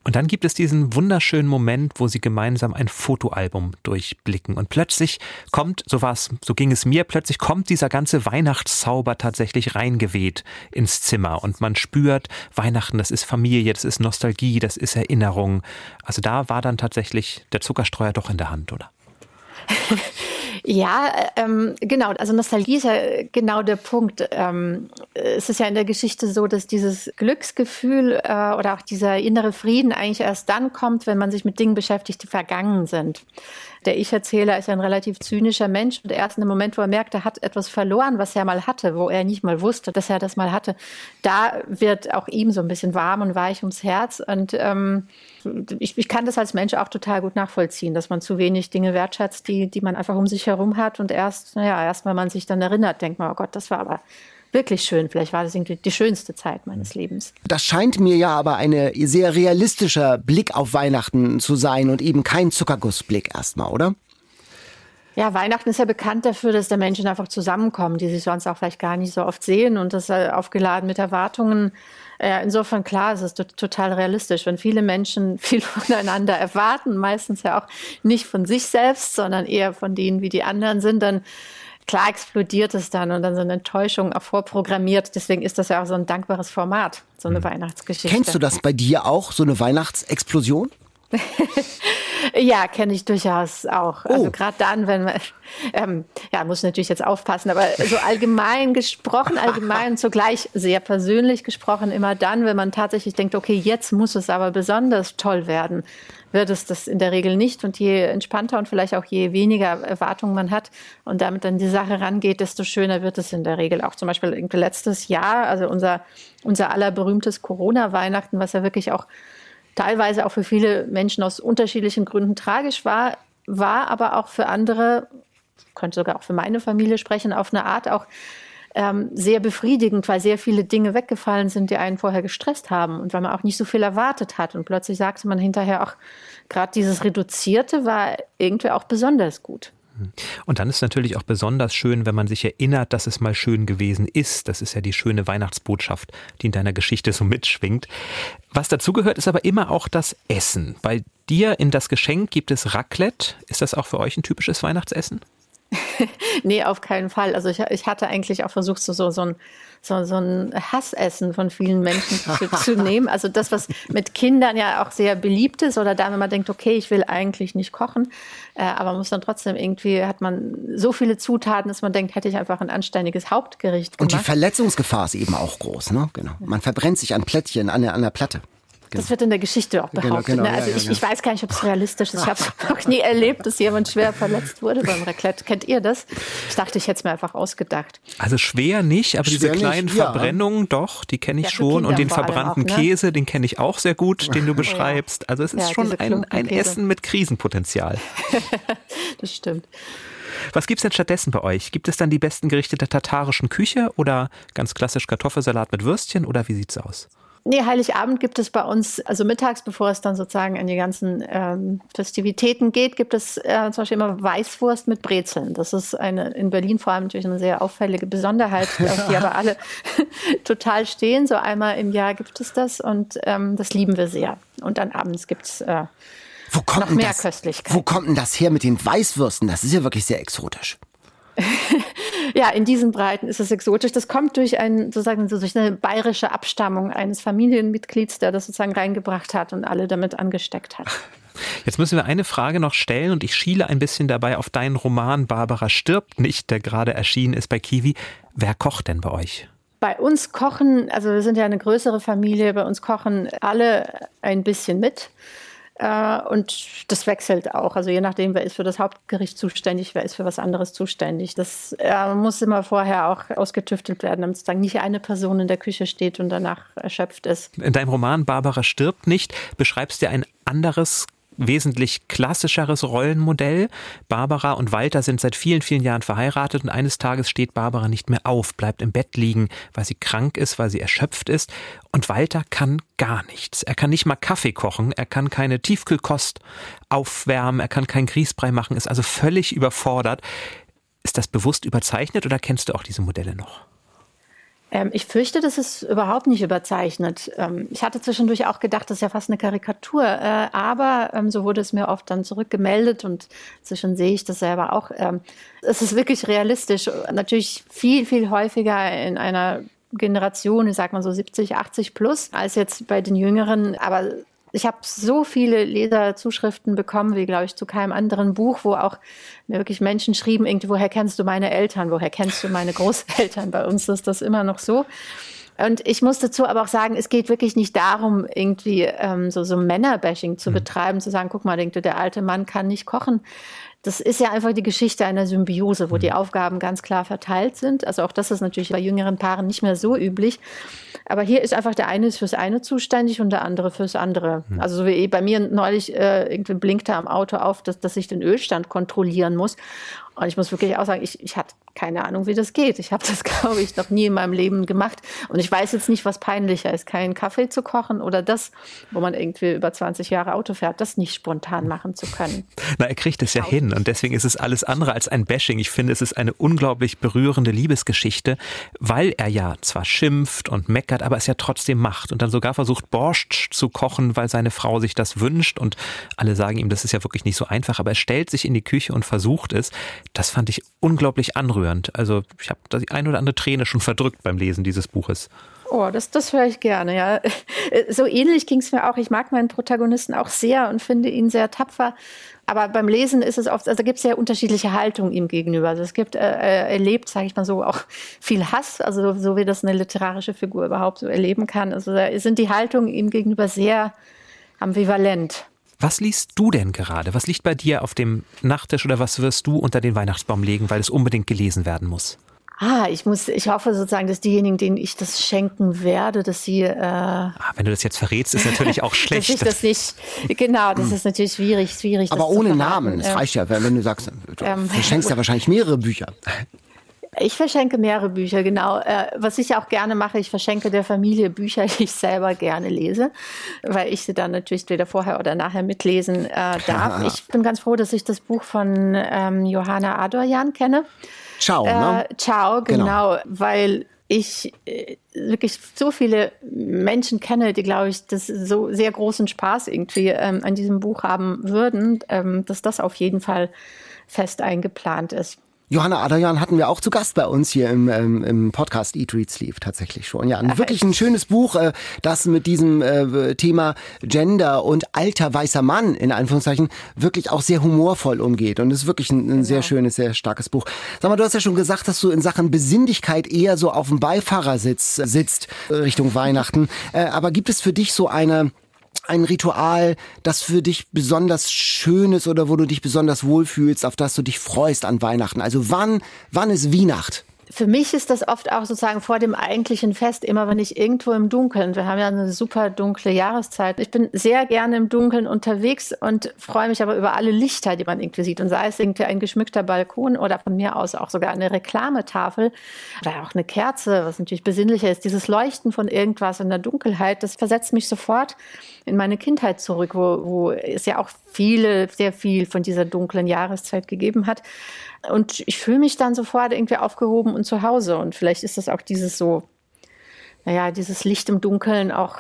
Und dann gibt es diesen wunderschönen Moment, wo sie gemeinsam ein Fotoalbum durchblicken. Und plötzlich kommt, so war's, so ging es mir, plötzlich kommt dieser ganze Weihnachtszauber tatsächlich reingeweht ins Zimmer. Und man spürt, Weihnachten, das ist Familie, das ist Nostalgie, das ist Erinnerung. Also da war dann tatsächlich der Zuckerstreuer doch in der Hand, oder? Ja, ähm, genau. Also Nostalgie ist ja genau der Punkt. Ähm, es ist ja in der Geschichte so, dass dieses Glücksgefühl äh, oder auch dieser innere Frieden eigentlich erst dann kommt, wenn man sich mit Dingen beschäftigt, die vergangen sind. Der Ich-Erzähler ist ein relativ zynischer Mensch und erst in dem Moment, wo er merkt, er hat etwas verloren, was er mal hatte, wo er nicht mal wusste, dass er das mal hatte, da wird auch ihm so ein bisschen warm und weich ums Herz. Und ähm, ich, ich kann das als Mensch auch total gut nachvollziehen, dass man zu wenig Dinge wertschätzt, die, die man einfach um sich herum hat. Und erst, naja, erst wenn man sich dann erinnert, denkt man, oh Gott, das war aber wirklich schön. Vielleicht war das irgendwie die schönste Zeit meines Lebens. Das scheint mir ja aber ein sehr realistischer Blick auf Weihnachten zu sein und eben kein Zuckergussblick erstmal, oder? Ja, Weihnachten ist ja bekannt dafür, dass da Menschen einfach zusammenkommen, die sich sonst auch vielleicht gar nicht so oft sehen und das aufgeladen mit Erwartungen. Äh, insofern klar, es ist total realistisch, wenn viele Menschen viel voneinander erwarten, meistens ja auch nicht von sich selbst, sondern eher von denen, wie die anderen sind, dann klar explodiert es dann und dann sind Enttäuschungen auch vorprogrammiert. Deswegen ist das ja auch so ein dankbares Format, so eine mhm. Weihnachtsgeschichte. Kennst du das bei dir auch, so eine Weihnachtsexplosion? ja, kenne ich durchaus auch. Also oh. Also gerade dann, wenn man, ähm, ja, muss natürlich jetzt aufpassen, aber so allgemein gesprochen, allgemein zugleich sehr persönlich gesprochen, immer dann, wenn man tatsächlich denkt, okay, jetzt muss es aber besonders toll werden wird es das in der Regel nicht. Und je entspannter und vielleicht auch je weniger Erwartungen man hat und damit dann die Sache rangeht, desto schöner wird es in der Regel. Auch zum Beispiel letztes Jahr, also unser, unser allerberühmtes Corona-Weihnachten, was ja wirklich auch teilweise auch für viele Menschen aus unterschiedlichen Gründen tragisch war, war aber auch für andere, könnte sogar auch für meine Familie sprechen, auf eine Art auch ähm, sehr befriedigend, weil sehr viele Dinge weggefallen sind, die einen vorher gestresst haben und weil man auch nicht so viel erwartet hat. Und plötzlich sagte man hinterher auch, gerade dieses Reduzierte war irgendwie auch besonders gut. Und dann ist es natürlich auch besonders schön, wenn man sich erinnert, dass es mal schön gewesen ist. Das ist ja die schöne Weihnachtsbotschaft, die in deiner Geschichte so mitschwingt. Was dazugehört, ist aber immer auch das Essen. Bei dir in das Geschenk gibt es Raclette. Ist das auch für euch ein typisches Weihnachtsessen? nee, auf keinen Fall. Also ich, ich hatte eigentlich auch versucht, so, so, so, ein, so, so ein Hassessen von vielen Menschen zu, zu, nehmen. Also das, was mit Kindern ja auch sehr beliebt ist oder da, wenn man denkt, okay, ich will eigentlich nicht kochen, äh, aber man muss dann trotzdem irgendwie, hat man so viele Zutaten, dass man denkt, hätte ich einfach ein anständiges Hauptgericht gemacht. Und die Verletzungsgefahr ist eben auch groß. Ne? Genau. Man verbrennt sich an Plättchen, an der, an der Platte. Genau. Das wird in der Geschichte auch genau, behauptet. Genau, genau, ne? Also ja, ich, ja, ich, weiß gar nicht, ob es realistisch ist. Ich habe noch nie erlebt, dass jemand schwer verletzt wurde beim Raclette. Kennt ihr das? Ich dachte, ich hätte es mir einfach ausgedacht. Also schwer nicht, aber schwer diese kleinen nicht, Verbrennungen doch, die kenne ich schon. Und den verbrannten auch, ne? Käse, den kenne ich auch sehr gut, den du beschreibst. Also es ist schon ein, ein Essen mit Krisenpotenzial. das stimmt. Was gibt es denn stattdessen bei euch? Gibt es dann die besten Gerichte der tatarischen Küche oder ganz klassisch Kartoffelsalat mit Würstchen oder wie sieht's aus? Nee, Heiligabend gibt es bei uns, also mittags, bevor es dann sozusagen an die ganzen ähm, Festivitäten geht, gibt es äh, zum Beispiel immer Weißwurst mit Brezeln. Das ist eine in Berlin vor allem natürlich eine sehr auffällige Besonderheit, auf die aber alle total stehen. So einmal im Jahr gibt es das und ähm, das lieben wir sehr. Und dann abends gibt es äh, noch mehr das, Köstlichkeit. Wo kommt denn das her mit den Weißwürsten? Das ist ja wirklich sehr exotisch. ja, in diesen Breiten ist es exotisch. Das kommt durch, ein, sozusagen, durch eine bayerische Abstammung eines Familienmitglieds, der das sozusagen reingebracht hat und alle damit angesteckt hat. Jetzt müssen wir eine Frage noch stellen und ich schiele ein bisschen dabei auf deinen Roman Barbara stirbt nicht, der gerade erschienen ist bei Kiwi. Wer kocht denn bei euch? Bei uns kochen, also wir sind ja eine größere Familie, bei uns kochen alle ein bisschen mit. Äh, und das wechselt auch. Also je nachdem, wer ist für das Hauptgericht zuständig, wer ist für was anderes zuständig. Das äh, muss immer vorher auch ausgetüftelt werden, damit sozusagen nicht eine Person in der Küche steht und danach erschöpft ist. In deinem Roman Barbara stirbt nicht beschreibst du ein anderes wesentlich klassischeres Rollenmodell. Barbara und Walter sind seit vielen, vielen Jahren verheiratet und eines Tages steht Barbara nicht mehr auf, bleibt im Bett liegen, weil sie krank ist, weil sie erschöpft ist. Und Walter kann gar nichts. Er kann nicht mal Kaffee kochen, er kann keine Tiefkühlkost aufwärmen, er kann keinen Grießbrei machen, ist also völlig überfordert. Ist das bewusst überzeichnet oder kennst du auch diese Modelle noch? Ähm, ich fürchte, das ist überhaupt nicht überzeichnet. Ähm, ich hatte zwischendurch auch gedacht, das ist ja fast eine Karikatur, äh, aber ähm, so wurde es mir oft dann zurückgemeldet und inzwischen sehe ich das selber auch. Ähm, es ist wirklich realistisch, natürlich viel, viel häufiger in einer Generation, ich sag mal so 70, 80 plus, als jetzt bei den Jüngeren. Aber ich habe so viele Leserzuschriften bekommen, wie glaube ich zu keinem anderen Buch, wo auch mir wirklich Menschen schrieben, irgendwie, woher kennst du meine Eltern, woher kennst du meine Großeltern? Bei uns ist das immer noch so. Und ich muss dazu aber auch sagen, es geht wirklich nicht darum, irgendwie ähm, so, so Männerbashing zu mhm. betreiben, zu sagen, guck mal, denkt du, der alte Mann kann nicht kochen. Das ist ja einfach die Geschichte einer Symbiose, wo die mhm. Aufgaben ganz klar verteilt sind. Also auch das ist natürlich bei jüngeren Paaren nicht mehr so üblich. Aber hier ist einfach der eine ist fürs eine zuständig und der andere fürs andere. Mhm. Also so wie bei mir neulich äh, irgendwie blinkte am Auto auf, dass, dass ich den Ölstand kontrollieren muss. Und ich muss wirklich auch sagen, ich, ich hatte keine Ahnung, wie das geht. Ich habe das, glaube ich, noch nie in meinem Leben gemacht. Und ich weiß jetzt nicht, was peinlicher ist, keinen Kaffee zu kochen oder das, wo man irgendwie über 20 Jahre Auto fährt, das nicht spontan machen zu können. Na, er kriegt es ja hin. Und deswegen ist es alles andere als ein Bashing. Ich finde, es ist eine unglaublich berührende Liebesgeschichte, weil er ja zwar schimpft und meckert, aber es ja trotzdem macht. Und dann sogar versucht, Borscht zu kochen, weil seine Frau sich das wünscht. Und alle sagen ihm, das ist ja wirklich nicht so einfach. Aber er stellt sich in die Küche und versucht es. Das fand ich unglaublich anrührend. Also ich habe die ein oder andere Träne schon verdrückt beim Lesen dieses Buches. Oh, das, das höre ich gerne, ja. So ähnlich ging es mir auch. Ich mag meinen Protagonisten auch sehr und finde ihn sehr tapfer. Aber beim Lesen ist es oft, also gibt es ja unterschiedliche Haltungen ihm gegenüber. Also es gibt, äh, er erlebt, sage ich mal so, auch viel Hass, also so wie das eine literarische Figur überhaupt so erleben kann. Also da sind die Haltungen ihm gegenüber sehr ambivalent. Was liest du denn gerade? Was liegt bei dir auf dem Nachttisch oder was wirst du unter den Weihnachtsbaum legen, weil es unbedingt gelesen werden muss? Ah, ich muss, ich hoffe sozusagen, dass diejenigen, denen ich das schenken werde, dass sie. Äh, ah, wenn du das jetzt verrätst, ist natürlich auch schlecht. dass ich das nicht. Genau, das ist natürlich schwierig, schwierig. Aber ohne Namen. Es reicht ja, wenn du sagst, du ähm, verschenkst ja wahrscheinlich mehrere Bücher. Ich verschenke mehrere Bücher, genau. Äh, was ich auch gerne mache, ich verschenke der Familie Bücher, die ich selber gerne lese, weil ich sie dann natürlich weder vorher oder nachher mitlesen äh, darf. Ich bin ganz froh, dass ich das Buch von ähm, Johanna Adorjan kenne. Ciao, ne? Äh, ciao, genau, genau. weil ich äh, wirklich so viele Menschen kenne, die, glaube ich, das so sehr großen Spaß irgendwie ähm, an diesem Buch haben würden, ähm, dass das auf jeden Fall fest eingeplant ist. Johanna Adrian hatten wir auch zu Gast bei uns hier im, ähm, im Podcast Eat, Read, Sleep tatsächlich schon. Ja, ein wirklich ein schönes Buch, äh, das mit diesem äh, Thema Gender und alter weißer Mann in Anführungszeichen wirklich auch sehr humorvoll umgeht. Und es ist wirklich ein, ein genau. sehr schönes, sehr starkes Buch. Sag mal, du hast ja schon gesagt, dass du in Sachen Besinnlichkeit eher so auf dem Beifahrersitz sitzt äh, Richtung Weihnachten. Äh, aber gibt es für dich so eine ein Ritual, das für dich besonders schön ist oder wo du dich besonders wohlfühlst, auf das du dich freust an Weihnachten? Also wann, wann ist Weihnacht? Für mich ist das oft auch sozusagen vor dem eigentlichen Fest, immer wenn ich irgendwo im Dunkeln, wir haben ja eine super dunkle Jahreszeit. Ich bin sehr gerne im Dunkeln unterwegs und freue mich aber über alle Lichter, die man irgendwie sieht. Und sei es irgendwie ein geschmückter Balkon oder von mir aus auch sogar eine Reklametafel oder auch eine Kerze, was natürlich besinnlicher ist. Dieses Leuchten von irgendwas in der Dunkelheit, das versetzt mich sofort in meine Kindheit zurück, wo, wo es ja auch viele, sehr viel von dieser dunklen Jahreszeit gegeben hat. Und ich fühle mich dann sofort irgendwie aufgehoben und zu Hause. Und vielleicht ist das auch dieses so, naja, dieses Licht im Dunkeln auch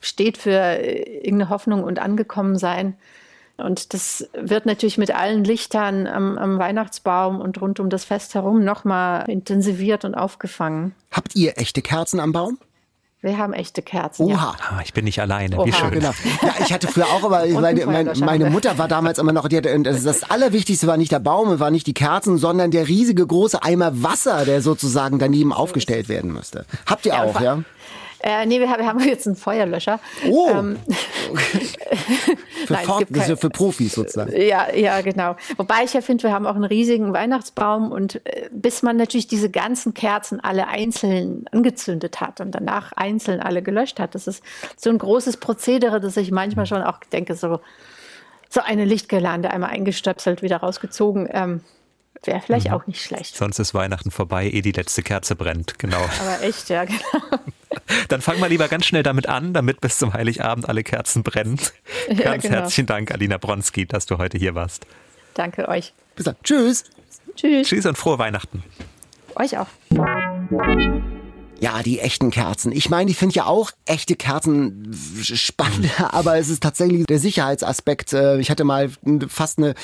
steht für irgendeine Hoffnung und angekommen sein. Und das wird natürlich mit allen Lichtern am, am Weihnachtsbaum und rund um das Fest herum nochmal intensiviert und aufgefangen. Habt ihr echte Kerzen am Baum? Wir haben echte Kerzen. Oha. Ja. Ich bin nicht alleine. Oha. Wie schön. Genau. Ja, ich hatte früher auch, aber meine, meine, meine, Mutter war damals immer noch, die hatte, das Allerwichtigste war nicht der Baum, war nicht die Kerzen, sondern der riesige große Eimer Wasser, der sozusagen daneben aufgestellt werden müsste. Habt ihr ja, auch, ja? Äh, nee, wir haben, wir haben jetzt einen Feuerlöscher. Oh! Ähm, für, Nein, Fort, kein, für Profis sozusagen. Ja, ja, genau. Wobei ich ja finde, wir haben auch einen riesigen Weihnachtsbaum und äh, bis man natürlich diese ganzen Kerzen alle einzeln angezündet hat und danach einzeln alle gelöscht hat, das ist so ein großes Prozedere, dass ich manchmal schon auch denke, so, so eine Lichtgelande einmal eingestöpselt, wieder rausgezogen. Ähm, Wäre vielleicht mhm. auch nicht schlecht. Sonst ist Weihnachten vorbei, ehe die letzte Kerze brennt, genau. Aber echt, ja, genau. Dann fangen wir lieber ganz schnell damit an, damit bis zum Heiligabend alle Kerzen brennen. Ja, ganz genau. herzlichen Dank, Alina Bronski, dass du heute hier warst. Danke euch. Bis dann. Tschüss. Tschüss. Tschüss und frohe Weihnachten. Euch auch. Ja, die echten Kerzen. Ich meine, ich finde ja auch echte Kerzen spannend, aber es ist tatsächlich der Sicherheitsaspekt. Äh, ich hatte mal fast eine,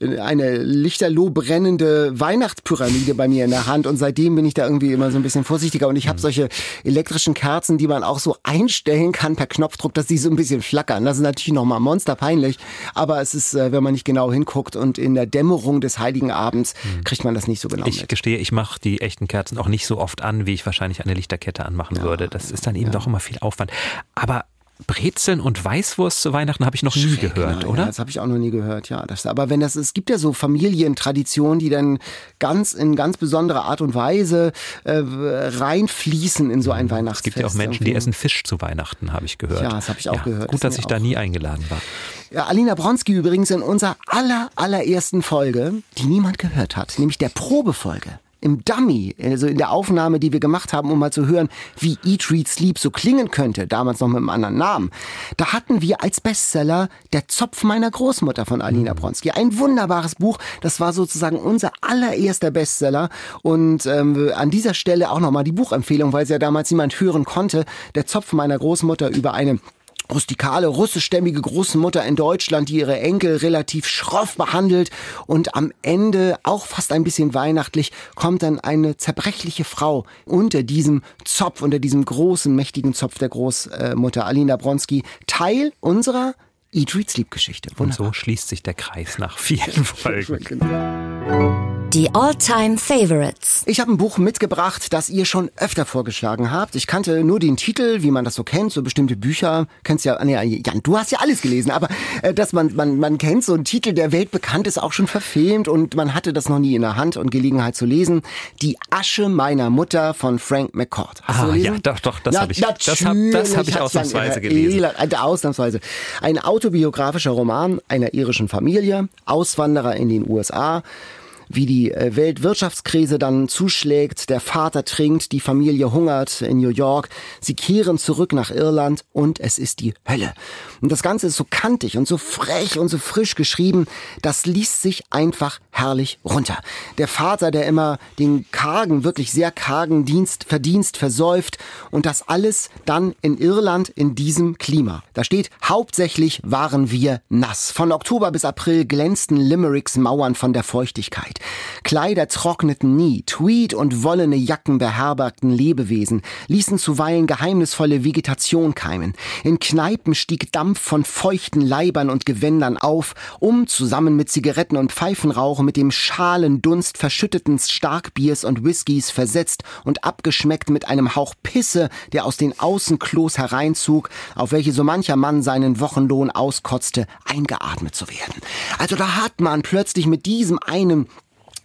eine lichterloh brennende Weihnachtspyramide bei mir in der Hand und seitdem bin ich da irgendwie immer so ein bisschen vorsichtiger und ich habe solche elektrischen Kerzen, die man auch so einstellen kann per Knopfdruck, dass die so ein bisschen flackern. Das ist natürlich nochmal monsterpeinlich, aber es ist, äh, wenn man nicht genau hinguckt und in der Dämmerung des Heiligen Abends mhm. kriegt man das nicht so genau ich mit. Ich gestehe, ich mache die echten Kerzen auch nicht so oft an, wie ich wahrscheinlich eine Lichterkette anmachen ja, würde. Das ist dann eben ja. doch immer viel Aufwand. Aber Brezeln und Weißwurst zu Weihnachten habe ich noch nie gehört, oder? Ja, das habe ich auch noch nie gehört, ja. Das, aber wenn das, es gibt ja so Familientraditionen, die dann ganz in ganz besonderer Art und Weise äh, reinfließen in so ein Weihnachtsfest. Es gibt ja auch Menschen, die essen Fisch zu Weihnachten, habe ich gehört. Ja, das habe ich auch ja, gehört. Gut, dass ich da nie eingeladen war. Ja, Alina Bronski übrigens in unserer aller, allerersten Folge, die niemand gehört hat, nämlich der Probefolge im Dummy, also in der Aufnahme, die wir gemacht haben, um mal zu hören, wie Eat, Read, Sleep so klingen könnte, damals noch mit einem anderen Namen, da hatten wir als Bestseller Der Zopf meiner Großmutter von Alina mhm. Bronski. Ein wunderbares Buch, das war sozusagen unser allererster Bestseller und ähm, an dieser Stelle auch nochmal die Buchempfehlung, weil sie ja damals niemand hören konnte, Der Zopf meiner Großmutter über eine rustikale russischstämmige Großmutter in Deutschland, die ihre Enkel relativ schroff behandelt und am Ende auch fast ein bisschen weihnachtlich kommt dann eine zerbrechliche Frau unter diesem Zopf, unter diesem großen, mächtigen Zopf der Großmutter Alina Bronski, Teil unserer Eat, Read, Sleep Geschichte. Wunderbar. Und so schließt sich der Kreis nach vielen Folgen. Die All-Time Favorites. Ich habe ein Buch mitgebracht, das ihr schon öfter vorgeschlagen habt. Ich kannte nur den Titel, wie man das so kennt, so bestimmte Bücher. Kennst ja, nee, Jan, du hast ja alles gelesen, aber äh, dass man, man, man kennt so einen Titel, der weltbekannt ist, auch schon verfilmt und man hatte das noch nie in der Hand und Gelegenheit zu lesen. Die Asche meiner Mutter von Frank McCord. Hast ah, du gelesen? Ja, doch, doch, das habe ich. Das habe hab ich ausnahmsweise gelesen. Ausnahmsweise. Ein autobiografischer Roman einer irischen Familie, Auswanderer in den USA wie die äh, Weltwirtschaftskrise dann zuschlägt, der Vater trinkt, die Familie hungert in New York, sie kehren zurück nach Irland und es ist die Hölle. Und das Ganze ist so kantig und so frech und so frisch geschrieben, das liest sich einfach herrlich runter. Der Vater, der immer den kargen, wirklich sehr kargen Dienst, Verdienst versäuft und das alles dann in Irland in diesem Klima. Da steht, hauptsächlich waren wir nass. Von Oktober bis April glänzten Limericks Mauern von der Feuchtigkeit. Kleider trockneten nie, Tweed und wollene Jacken beherbergten Lebewesen, ließen zuweilen geheimnisvolle Vegetation keimen. In Kneipen stieg Dampf von feuchten Leibern und Gewändern auf, um zusammen mit Zigaretten und Pfeifenrauch mit dem schalen Dunst verschütteten Starkbiers und Whiskys versetzt und abgeschmeckt mit einem Hauch Pisse, der aus den Außenklos hereinzog, auf welche so mancher Mann seinen Wochenlohn auskotzte, eingeatmet zu werden. Also da hat man plötzlich mit diesem einen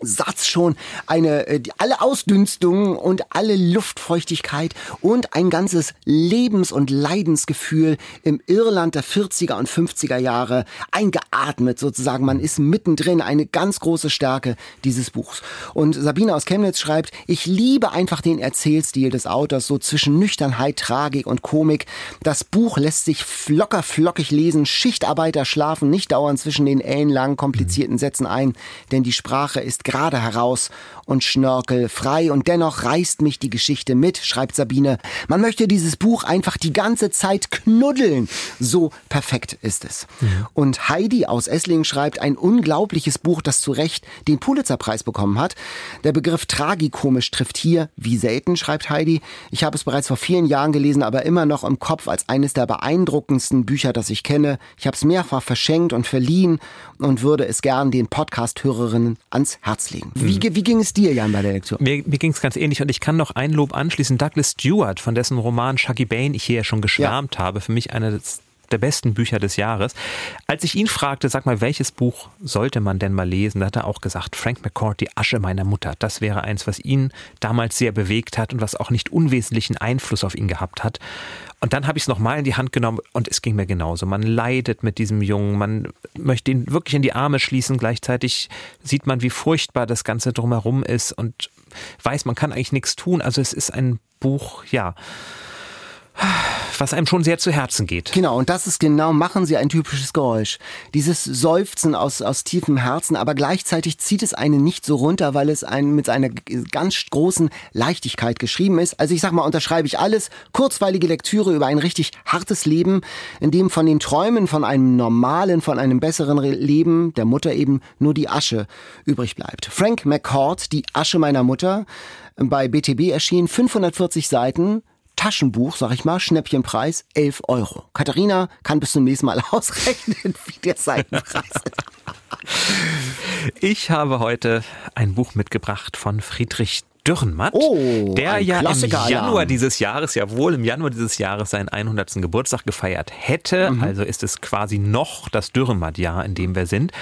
Satz schon eine äh, alle Ausdünstungen und alle Luftfeuchtigkeit und ein ganzes Lebens- und Leidensgefühl im Irland der 40er und 50er Jahre eingeatmet sozusagen. Man ist mittendrin, eine ganz große Stärke dieses Buchs. Und Sabine aus Chemnitz schreibt, ich liebe einfach den Erzählstil des Autors, so zwischen Nüchternheit, Tragik und Komik. Das Buch lässt sich locker flockig lesen, Schichtarbeiter schlafen nicht dauernd zwischen den ellenlangen, komplizierten Sätzen ein, denn die Sprache ist gerade heraus und schnörkelfrei und dennoch reißt mich die Geschichte mit, schreibt Sabine. Man möchte dieses Buch einfach die ganze Zeit knuddeln. So perfekt ist es. Mhm. Und Heidi aus Esslingen schreibt ein unglaubliches Buch, das zu Recht den Pulitzerpreis bekommen hat. Der Begriff tragikomisch trifft hier wie selten, schreibt Heidi. Ich habe es bereits vor vielen Jahren gelesen, aber immer noch im Kopf als eines der beeindruckendsten Bücher, das ich kenne. Ich habe es mehrfach verschenkt und verliehen und würde es gern den Podcast-Hörerinnen ans Herz legen. Wie, mhm. wie ging es dir, Jan, bei der Lektion? Mir, mir ging es ganz ähnlich und ich kann noch ein Lob anschließen. Douglas Stewart, von dessen Roman Shaggy Bane ich hier ja schon geschwärmt ja. habe, für mich eine der besten Bücher des Jahres. Als ich ihn fragte, sag mal, welches Buch sollte man denn mal lesen, da hat er auch gesagt, Frank McCourt, Die Asche meiner Mutter. Das wäre eins, was ihn damals sehr bewegt hat und was auch nicht unwesentlichen Einfluss auf ihn gehabt hat. Und dann habe ich es nochmal in die Hand genommen und es ging mir genauso. Man leidet mit diesem Jungen, man möchte ihn wirklich in die Arme schließen. Gleichzeitig sieht man, wie furchtbar das Ganze drumherum ist und weiß, man kann eigentlich nichts tun. Also es ist ein Buch, ja was einem schon sehr zu Herzen geht. Genau, und das ist genau, machen Sie ein typisches Geräusch. Dieses Seufzen aus, aus tiefem Herzen, aber gleichzeitig zieht es einen nicht so runter, weil es einen mit einer ganz großen Leichtigkeit geschrieben ist. Also ich sag mal, unterschreibe ich alles. Kurzweilige Lektüre über ein richtig hartes Leben, in dem von den Träumen von einem normalen, von einem besseren Leben der Mutter eben nur die Asche übrig bleibt. Frank McCord, Die Asche meiner Mutter, bei BTB erschienen, 540 Seiten, Taschenbuch, sag ich mal, Schnäppchenpreis 11 Euro. Katharina kann bis zum nächsten Mal ausrechnen, wie der Seitenpreis ist. Ich habe heute ein Buch mitgebracht von Friedrich Dürrenmatt, oh, der ja im Januar dieses Jahres, ja wohl im Januar dieses Jahres seinen 100. Geburtstag gefeiert hätte. Mhm. Also ist es quasi noch das Dürrenmatt-Jahr, in dem wir sind.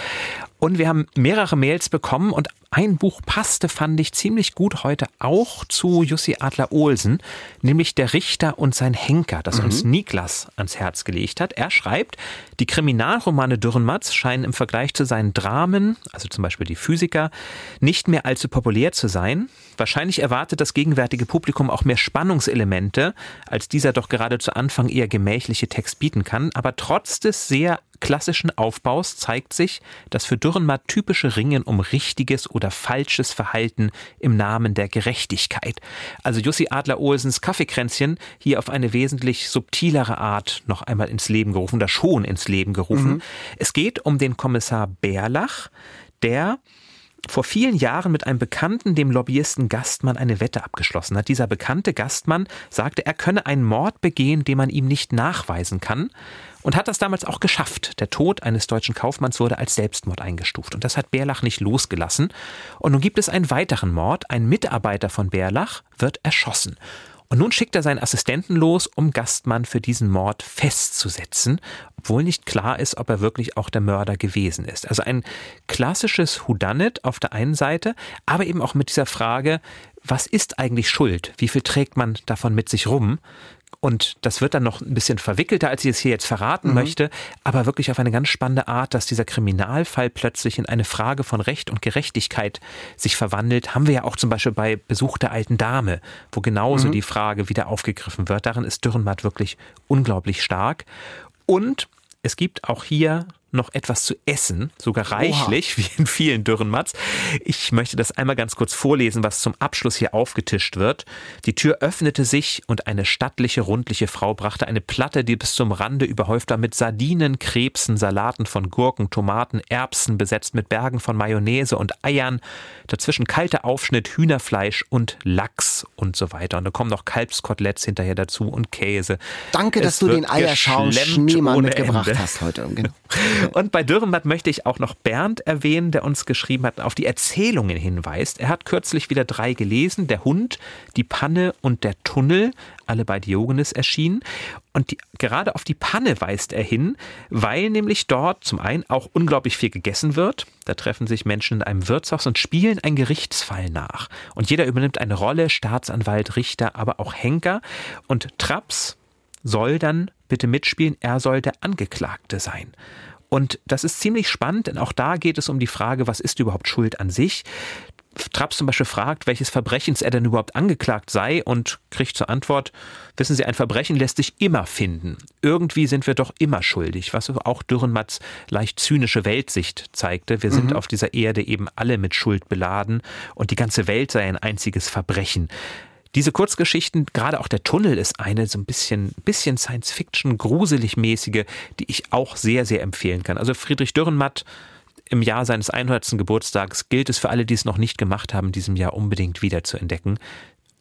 Und wir haben mehrere Mails bekommen und ein Buch passte, fand ich ziemlich gut heute auch zu Jussi Adler Olsen, nämlich Der Richter und sein Henker, das mhm. uns Niklas ans Herz gelegt hat. Er schreibt, die Kriminalromane Dürrenmatz scheinen im Vergleich zu seinen Dramen, also zum Beispiel die Physiker, nicht mehr allzu populär zu sein. Wahrscheinlich erwartet das gegenwärtige Publikum auch mehr Spannungselemente, als dieser doch gerade zu Anfang eher gemächliche Text bieten kann. Aber trotz des sehr klassischen Aufbaus zeigt sich das für Dürrenmatt typische Ringen um richtiges oder falsches Verhalten im Namen der Gerechtigkeit. Also Jussi Adler-Olsens Kaffeekränzchen hier auf eine wesentlich subtilere Art noch einmal ins Leben gerufen oder schon ins Leben gerufen. Mhm. Es geht um den Kommissar Bärlach, der vor vielen Jahren mit einem Bekannten, dem Lobbyisten Gastmann, eine Wette abgeschlossen hat. Dieser bekannte Gastmann sagte, er könne einen Mord begehen, den man ihm nicht nachweisen kann und hat das damals auch geschafft. Der Tod eines deutschen Kaufmanns wurde als Selbstmord eingestuft und das hat Bärlach nicht losgelassen. Und nun gibt es einen weiteren Mord. Ein Mitarbeiter von Bärlach wird erschossen. Und nun schickt er seinen Assistenten los, um Gastmann für diesen Mord festzusetzen, obwohl nicht klar ist, ob er wirklich auch der Mörder gewesen ist. Also ein klassisches Houdanet auf der einen Seite, aber eben auch mit dieser Frage, was ist eigentlich Schuld? Wie viel trägt man davon mit sich rum? Und das wird dann noch ein bisschen verwickelter, als ich es hier jetzt verraten mhm. möchte, aber wirklich auf eine ganz spannende Art, dass dieser Kriminalfall plötzlich in eine Frage von Recht und Gerechtigkeit sich verwandelt. Haben wir ja auch zum Beispiel bei Besuch der alten Dame, wo genauso mhm. die Frage wieder aufgegriffen wird. Darin ist Dürrenmatt wirklich unglaublich stark. Und es gibt auch hier noch etwas zu essen, sogar reichlich, Oha. wie in vielen Dürrenmatz. Ich möchte das einmal ganz kurz vorlesen, was zum Abschluss hier aufgetischt wird. Die Tür öffnete sich und eine stattliche, rundliche Frau brachte eine Platte, die bis zum Rande überhäuft war mit Sardinen, Krebsen, Salaten von Gurken, Tomaten, Erbsen, besetzt mit Bergen von Mayonnaise und Eiern, dazwischen kalter Aufschnitt, Hühnerfleisch und Lachs und so weiter. Und da kommen noch Kalbskoteletts hinterher dazu und Käse. Danke, es dass du den Eierschaum Schneemann mitgebracht Ende. hast heute. Genau. Und bei Dürrenmatt möchte ich auch noch Bernd erwähnen, der uns geschrieben hat, auf die Erzählungen hinweist. Er hat kürzlich wieder drei gelesen: Der Hund, die Panne und der Tunnel, alle bei Diogenes erschienen. Und die, gerade auf die Panne weist er hin, weil nämlich dort zum einen auch unglaublich viel gegessen wird. Da treffen sich Menschen in einem Wirtshaus und spielen einen Gerichtsfall nach. Und jeder übernimmt eine Rolle, Staatsanwalt, Richter, aber auch Henker. Und Traps soll dann bitte mitspielen, er soll der Angeklagte sein. Und das ist ziemlich spannend, denn auch da geht es um die Frage, was ist überhaupt Schuld an sich? Traps zum Beispiel fragt, welches Verbrechens er denn überhaupt angeklagt sei und kriegt zur Antwort, wissen Sie, ein Verbrechen lässt sich immer finden. Irgendwie sind wir doch immer schuldig, was auch Dürrenmatts leicht zynische Weltsicht zeigte. Wir sind mhm. auf dieser Erde eben alle mit Schuld beladen und die ganze Welt sei ein einziges Verbrechen. Diese Kurzgeschichten, gerade auch der Tunnel ist eine so ein bisschen, bisschen Science-Fiction, gruselig mäßige, die ich auch sehr, sehr empfehlen kann. Also Friedrich Dürrenmatt im Jahr seines 100. Geburtstags gilt es für alle, die es noch nicht gemacht haben, diesem Jahr unbedingt wieder zu entdecken.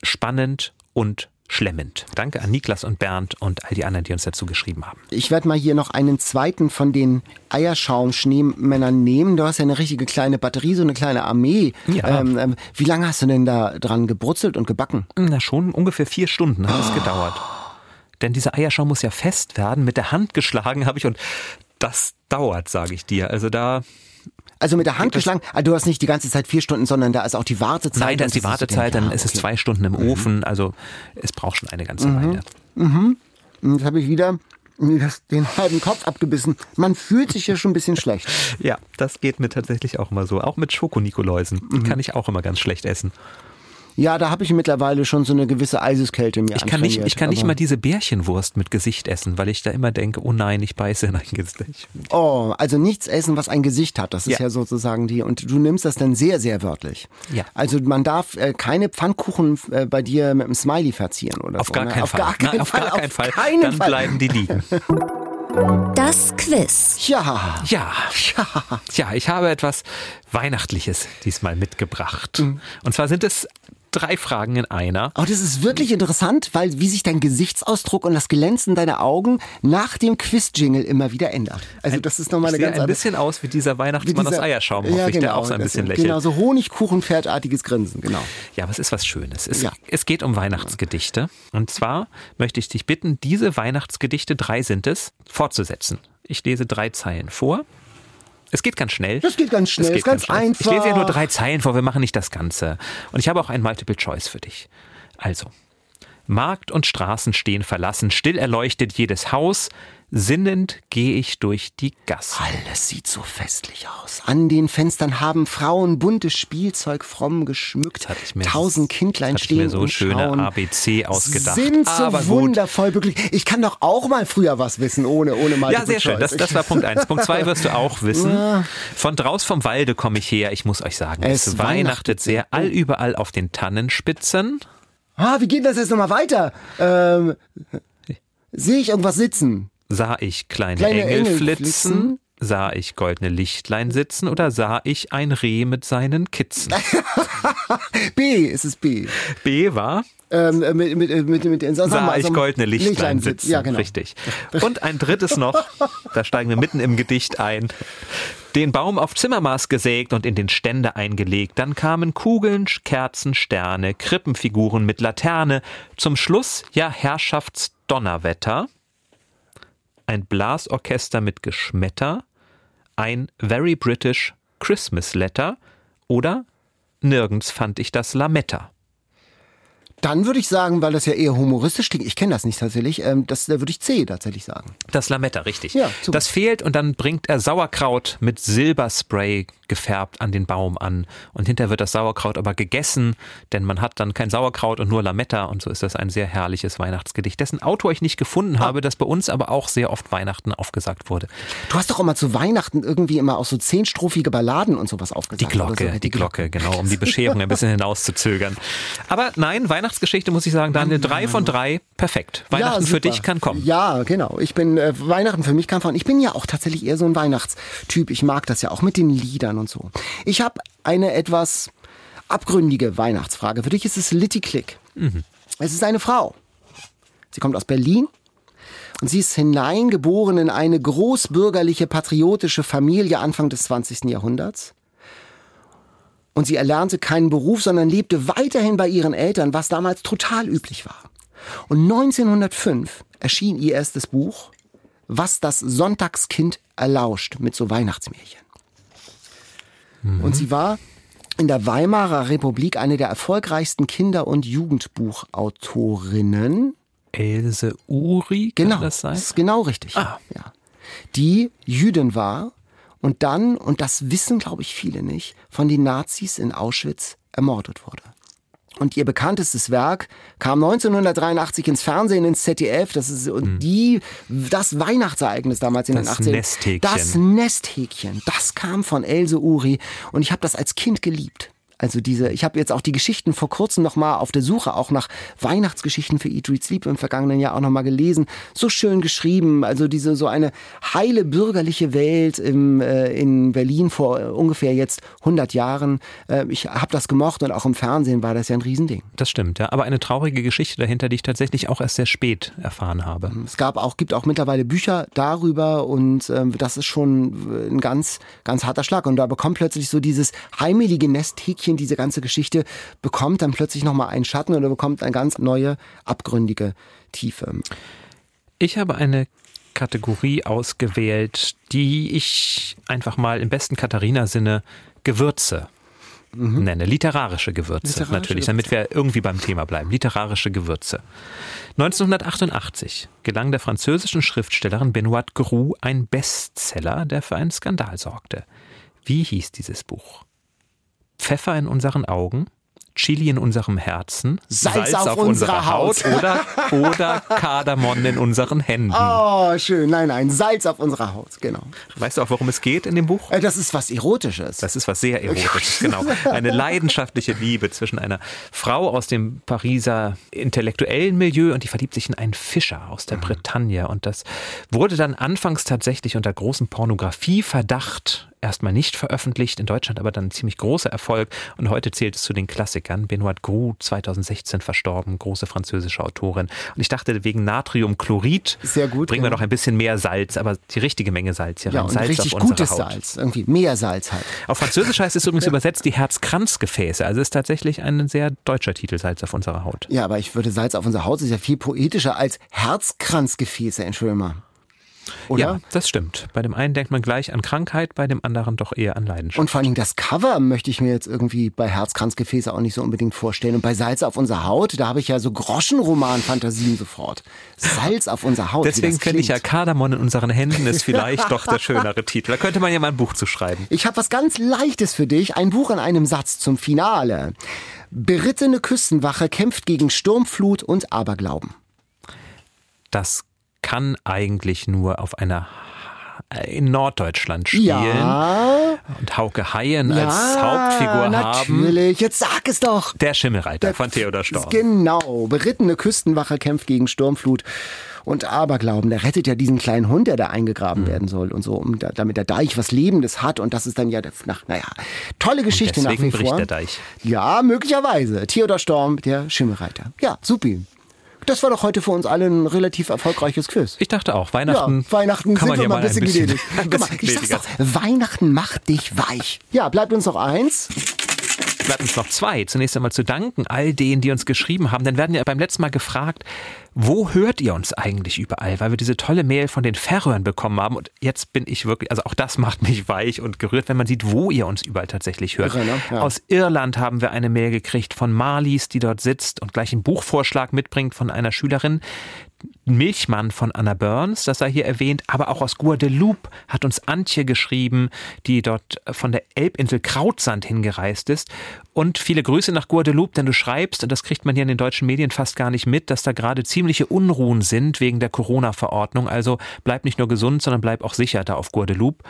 Spannend und schlemmend. Danke an Niklas und Bernd und all die anderen, die uns dazu geschrieben haben. Ich werde mal hier noch einen zweiten von den Eierschaum-Schneemännern nehmen. Du hast ja eine richtige kleine Batterie, so eine kleine Armee. Ja. Ähm, ähm, wie lange hast du denn da dran gebrutzelt und gebacken? Na, schon ungefähr vier Stunden hat es oh. gedauert. Denn dieser Eierschaum muss ja fest werden. Mit der Hand geschlagen habe ich und das dauert, sage ich dir. Also da also mit der Hand geschlagen, also du hast nicht die ganze Zeit vier Stunden, sondern da ist auch die Wartezeit. Nein, da ist die Wartezeit, dann ist es zwei Stunden im mhm. Ofen. Also es braucht schon eine ganze mhm. Weile. Mhm. Jetzt habe ich wieder den halben Kopf abgebissen. Man fühlt sich ja schon ein bisschen schlecht. Ja, das geht mir tatsächlich auch immer so. Auch mit Schokonikoläusen. Mhm. kann ich auch immer ganz schlecht essen. Ja, da habe ich mittlerweile schon so eine gewisse Eiseskälte mir ich kann nicht, Ich kann nicht mal diese Bärchenwurst mit Gesicht essen, weil ich da immer denke, oh nein, ich beiße in ein Gesicht. Oh, also nichts essen, was ein Gesicht hat. Das ist ja, ja sozusagen die. Und du nimmst das dann sehr, sehr wörtlich. Ja. Also man darf äh, keine Pfannkuchen äh, bei dir mit einem Smiley verzieren oder auf so. Gar ne? auf, gar keinen Nein, auf gar keinen Fall. Keinen dann Fall. bleiben die liegen. Das Quiz. Ja. Ja. Ja. Ja, ich habe etwas Weihnachtliches diesmal mitgebracht. Mhm. Und zwar sind es drei Fragen in einer. Oh, das ist wirklich interessant, weil wie sich dein Gesichtsausdruck und das Glänzen deiner Augen nach dem Quiz-Jingle immer wieder ändert. Also das ist nochmal eine ganz ein bisschen aus wie dieser Weihnachtsmann dieser, aus Eierschaum, hoffe ja, genau, ich, der genau, auch so ein bisschen lächelt. Genau, so Honigkuchenpferdartiges Grinsen, genau. Ja, aber es ist was Schönes. Es, ja. es geht um Weihnachtsgedichte. Und zwar möchte ich dich bitten, diese Weihnachtsgedichte, drei sind es, fortzusetzen. Ich lese drei Zeilen vor es geht ganz schnell. Das geht ganz schnell, das geht ganz, ganz einfach. Ich lese ja nur drei Zeilen vor, wir machen nicht das Ganze. Und ich habe auch ein Multiple Choice für dich. Also, Markt und Straßen stehen verlassen, still erleuchtet jedes Haus, Sinnend gehe ich durch die Gasse. Alles sieht so festlich aus. An den Fenstern haben Frauen buntes Spielzeug fromm geschmückt. Mir, Tausend Kindlein stehen mir so und schöne schauen. ABC ausgedacht. Sind so Aber wundervoll glücklich. Ich kann doch auch mal früher was wissen, ohne, ohne mal Ja, sehr schön. Das, das war Punkt eins. Punkt zwei wirst du auch wissen. Von draus vom Walde komme ich her. Ich muss euch sagen, es, es weihnachtet sehr allüberall auf den Tannenspitzen. Ah, wie geht das jetzt nochmal weiter? Ähm, sehe ich irgendwas sitzen? Sah ich kleine, kleine Engel, Engel flitzen? flitzen? Sah ich goldene Lichtlein sitzen oder sah ich ein Reh mit seinen Kitzen? B, ist es B. B war? Ähm, äh, mit, mit, mit, mit, mit, sag sah mal, ich goldene Lichtlein, Lichtlein sitzen. Ja, genau. Richtig. Und ein drittes noch, da steigen wir mitten im Gedicht ein. Den Baum auf Zimmermaß gesägt und in den Ständer eingelegt. Dann kamen Kugeln, Kerzen, Sterne, Krippenfiguren mit Laterne. Zum Schluss ja Herrschaftsdonnerwetter ein Blasorchester mit Geschmetter, ein Very British Christmas Letter oder nirgends fand ich das Lametta. Dann würde ich sagen, weil das ja eher humoristisch klingt, ich kenne das nicht tatsächlich, ähm, das, da würde ich C tatsächlich sagen. Das Lametta, richtig. Ja, super. das fehlt und dann bringt er Sauerkraut mit Silberspray gefärbt an den Baum an. Und hinterher wird das Sauerkraut aber gegessen, denn man hat dann kein Sauerkraut und nur Lametta und so ist das ein sehr herrliches Weihnachtsgedicht, dessen Autor ich nicht gefunden habe, das bei uns aber auch sehr oft Weihnachten aufgesagt wurde. Du hast doch immer zu Weihnachten irgendwie immer auch so zehnstrophige Balladen und sowas aufgesagt. Die Glocke, so. die Glocke, genau, um die Bescherung ein bisschen hinauszuzögern. Aber nein, Weihnachtsgeschichte muss ich sagen, Daniel, drei von drei, perfekt. Weihnachten Ja, für dich kann kommen. Ja, genau. Ich bin äh, Weihnachten für mich kann von. Ich bin ja auch tatsächlich eher so ein Weihnachtstyp. Ich mag das ja auch mit den Liedern und so. Ich habe eine etwas abgründige Weihnachtsfrage. Für dich ist es Litty Click. Es ist eine Frau. Sie kommt aus Berlin und sie ist hineingeboren in eine großbürgerliche patriotische Familie Anfang des 20. Jahrhunderts. Und sie erlernte keinen Beruf, sondern lebte weiterhin bei ihren Eltern, was damals total üblich war. Und 1905 erschien ihr erstes Buch, Was das Sonntagskind erlauscht, mit so Weihnachtsmärchen. Und sie war in der Weimarer Republik eine der erfolgreichsten Kinder- und Jugendbuchautorinnen. Else Uri, kann Genau, das sein? ist genau richtig. Ah. Ja. Die Jüdin war und dann, und das wissen glaube ich viele nicht, von den Nazis in Auschwitz ermordet wurde. Und ihr bekanntestes Werk kam 1983 ins Fernsehen, ins ZDF. Das ist und die, das Weihnachtsereignis damals in. Das den 80ern. Nesthäkchen. Das Nesthäkchen. Das kam von Else Uri. Und ich habe das als Kind geliebt. Also diese, ich habe jetzt auch die Geschichten vor kurzem noch mal auf der Suche auch nach Weihnachtsgeschichten für Eat, Read, Sleep im vergangenen Jahr auch noch mal gelesen. So schön geschrieben, also diese so eine heile bürgerliche Welt im, äh, in Berlin vor äh, ungefähr jetzt 100 Jahren. Äh, ich habe das gemocht und auch im Fernsehen war das ja ein Riesending. Das stimmt, ja. Aber eine traurige Geschichte dahinter, die ich tatsächlich auch erst sehr spät erfahren habe. Es gab auch, gibt auch mittlerweile Bücher darüber und ähm, das ist schon ein ganz, ganz harter Schlag. Und da bekommt plötzlich so dieses heimelige Nesthäkchen, diese ganze Geschichte, bekommt dann plötzlich nochmal einen Schatten oder bekommt eine ganz neue, abgründige Tiefe. Ich habe eine Kategorie ausgewählt, die ich einfach mal im besten Katharina-Sinne Gewürze nenne. Literarische Gewürze Literarische natürlich, damit wir irgendwie beim Thema bleiben. Literarische Gewürze. 1988 gelang der französischen Schriftstellerin Benoit Groux ein Bestseller, der für einen Skandal sorgte. Wie hieß dieses Buch? Pfeffer in unseren Augen, Chili in unserem Herzen, Salz auf unserer Haut. oder, oder Kardamom in unseren Händen. Oh, schön. Nein, nein, Salz auf unserer Haut, genau. Weißt du auch, worum es geht in dem Buch? Äh, Das ist was Erotisches. Das ist was sehr Erotisches, genau. Eine leidenschaftliche Liebe zwischen einer Frau aus dem Pariser intellektuellen Milieu und die verliebt sich in einen Fischer aus der Bretagne. Und das wurde dann anfangs tatsächlich unter großem Pornografieverdacht erstmal nicht veröffentlicht, in Deutschland aber dann ein ziemlich großer Erfolg. Und heute zählt es zu den Klassikern. Benoit Groux, 2016 verstorben, große französische Autorin. Und ich dachte, wegen Natriumchlorid Sehr gut, bringen wir genau. noch ein bisschen mehr Salz, aber die richtige Menge Salz hier Ja, rein. Salz richtig auf gutes Haut. Salz. Irgendwie mehr Salz halt. Auf Französisch heißt es übrigens übersetzt die Herzkranzgefäße. Also ist tatsächlich ein sehr deutscher Titel, Salz auf unserer Haut. Ja, aber ich würde Salz auf unserer Haut ist ja viel poetischer als Herzkranzgefäße, Entschuldigung mal. Oder? Ja, das stimmt. Bei dem einen denkt man gleich an Krankheit, bei dem anderen doch eher an Leidenschaft. Und vor allen Dingen das Cover möchte ich mir jetzt irgendwie bei Herzkranzgefäße auch nicht so unbedingt vorstellen. Und bei Salz auf unserer Haut, da habe ich ja so Groschenroman-Fantasien sofort. Salz auf unserer Haut. Deswegen finde ich ja. Kardamom in unseren Händen ist vielleicht doch der schönere Titel. Da könnte man ja mal ein Buch zu schreiben. Ich habe was ganz Leichtes für dich. Ein Buch in einem Satz zum Finale. Berittene Küstenwache kämpft gegen Sturmflut und Aberglauben. Das kann eigentlich nur auf einer in Norddeutschland spielen Ja, und Hauke Haien ja, als Hauptfigur haben. natürlich. Jetzt sag es doch. Der Schimmelreiter von Theodor Storm. Genau. Berittene Küstenwache kämpft gegen Sturmflut und Aberglauben. Der rettet ja diesen kleinen Hund, der da eingegraben werden soll und so, um da, damit der Deich was Lebendes hat. Und das ist dann ja, der- nach, naja, tolle Geschichte nach deswegen wie bricht vor. der Deich. Ja, möglicherweise. Theodor Storm, der Schimmelreiter. Ja, supi. Das war doch heute für uns alle ein relativ erfolgreiches Quiz. Ich dachte auch, Weihnachten, ja, Weihnachten kann sind man wir ja mal ein bisschen, gnädig. ein mal, bisschen ich sag's doch, Weihnachten macht dich weich. Ja, bleibt uns noch eins. bleibt uns noch zwei. Zunächst einmal zu danken all denen, die uns geschrieben haben. Wir werden ja beim letzten Mal gefragt, wo hört ihr uns eigentlich überall? Weil wir diese tolle Mail von den Färöern bekommen haben und jetzt bin ich wirklich, also auch das macht mich weich und gerührt, wenn man sieht, wo ihr uns überall tatsächlich hört. Irre, ne? ja. Aus Irland haben wir eine Mail gekriegt von Marlies, die dort sitzt und gleich einen Buchvorschlag mitbringt von einer Schülerin. Milchmann von Anna Burns, das sei hier erwähnt, aber auch aus Guadeloupe hat uns Antje geschrieben, die dort von der Elbinsel Krautsand hingereist ist. Und viele Grüße nach Guadeloupe, denn du schreibst, und das kriegt man hier in den deutschen Medien fast gar nicht mit, dass da gerade ziemliche Unruhen sind wegen der Corona-Verordnung. Also bleib nicht nur gesund, sondern bleib auch sicher da auf Guadeloupe.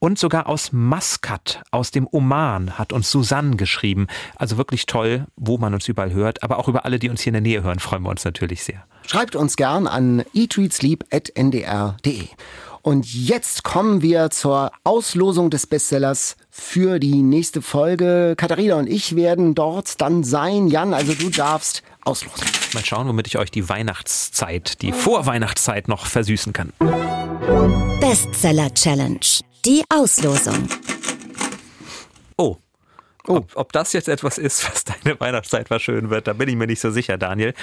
Und sogar aus Maskat, aus dem Oman, hat uns Susanne geschrieben. Also wirklich toll, wo man uns überall hört. Aber auch über alle, die uns hier in der Nähe hören, freuen wir uns natürlich sehr. Schreibt uns gern an eatreadsleep.ndr.de. Und jetzt kommen wir zur Auslosung des Bestsellers für die nächste Folge. Katharina und ich werden dort dann sein. Jan, also du darfst auslosen. Mal schauen, womit ich euch die Weihnachtszeit, die Vorweihnachtszeit noch versüßen kann. Bestseller Challenge. Die Auslosung. Oh. oh. Ob, ob das jetzt etwas ist, was deine Weihnachtszeit verschönen wird, da bin ich mir nicht so sicher, Daniel.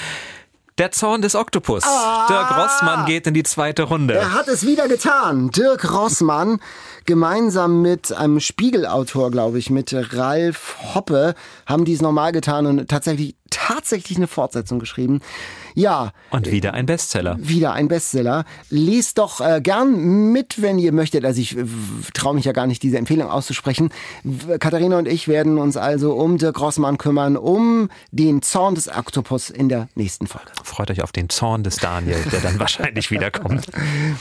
Der Zorn des Oktopus. Ah, Dirk Rossmann geht in die zweite Runde. Er hat es wieder getan. Dirk Rossmann gemeinsam mit einem Spiegelautor, glaube ich, mit Ralf Hoppe, haben die es normal getan und tatsächlich tatsächlich eine Fortsetzung geschrieben. Ja. Und wieder ein Bestseller. Wieder ein Bestseller. Lest doch äh, gern mit, wenn ihr möchtet. Also ich äh, traue mich ja gar nicht, diese Empfehlung auszusprechen. Katharina und ich werden uns also um Dirk Rossmann kümmern, um den Zorn des Oktopus in der nächsten Folge. Freut euch auf den Zorn des Daniel, der dann wahrscheinlich wiederkommt.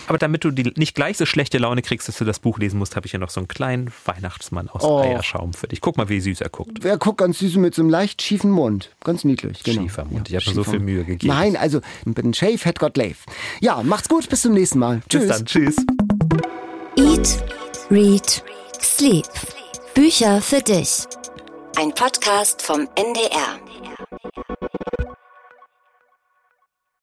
Aber damit du die nicht gleich so schlechte Laune kriegst, dass du das Buch lesen musst, habe ich hier noch so einen kleinen Weihnachtsmann aus oh. Eierschaum für dich. Guck mal, wie süß er guckt. Wer guckt ganz süß mit so einem leicht schiefen Mund. Ganz niedlich. Genau. Schiefer Mund. Ich habe mir so viel Mühe gegeben. Nein, Nein, also mit dem Shave hat Gott Leif. Ja, macht's gut, bis zum nächsten Mal. Tschüss. Bis dann, tschüss. Eat, Read, Sleep. Bücher für dich. Ein Podcast vom NDR.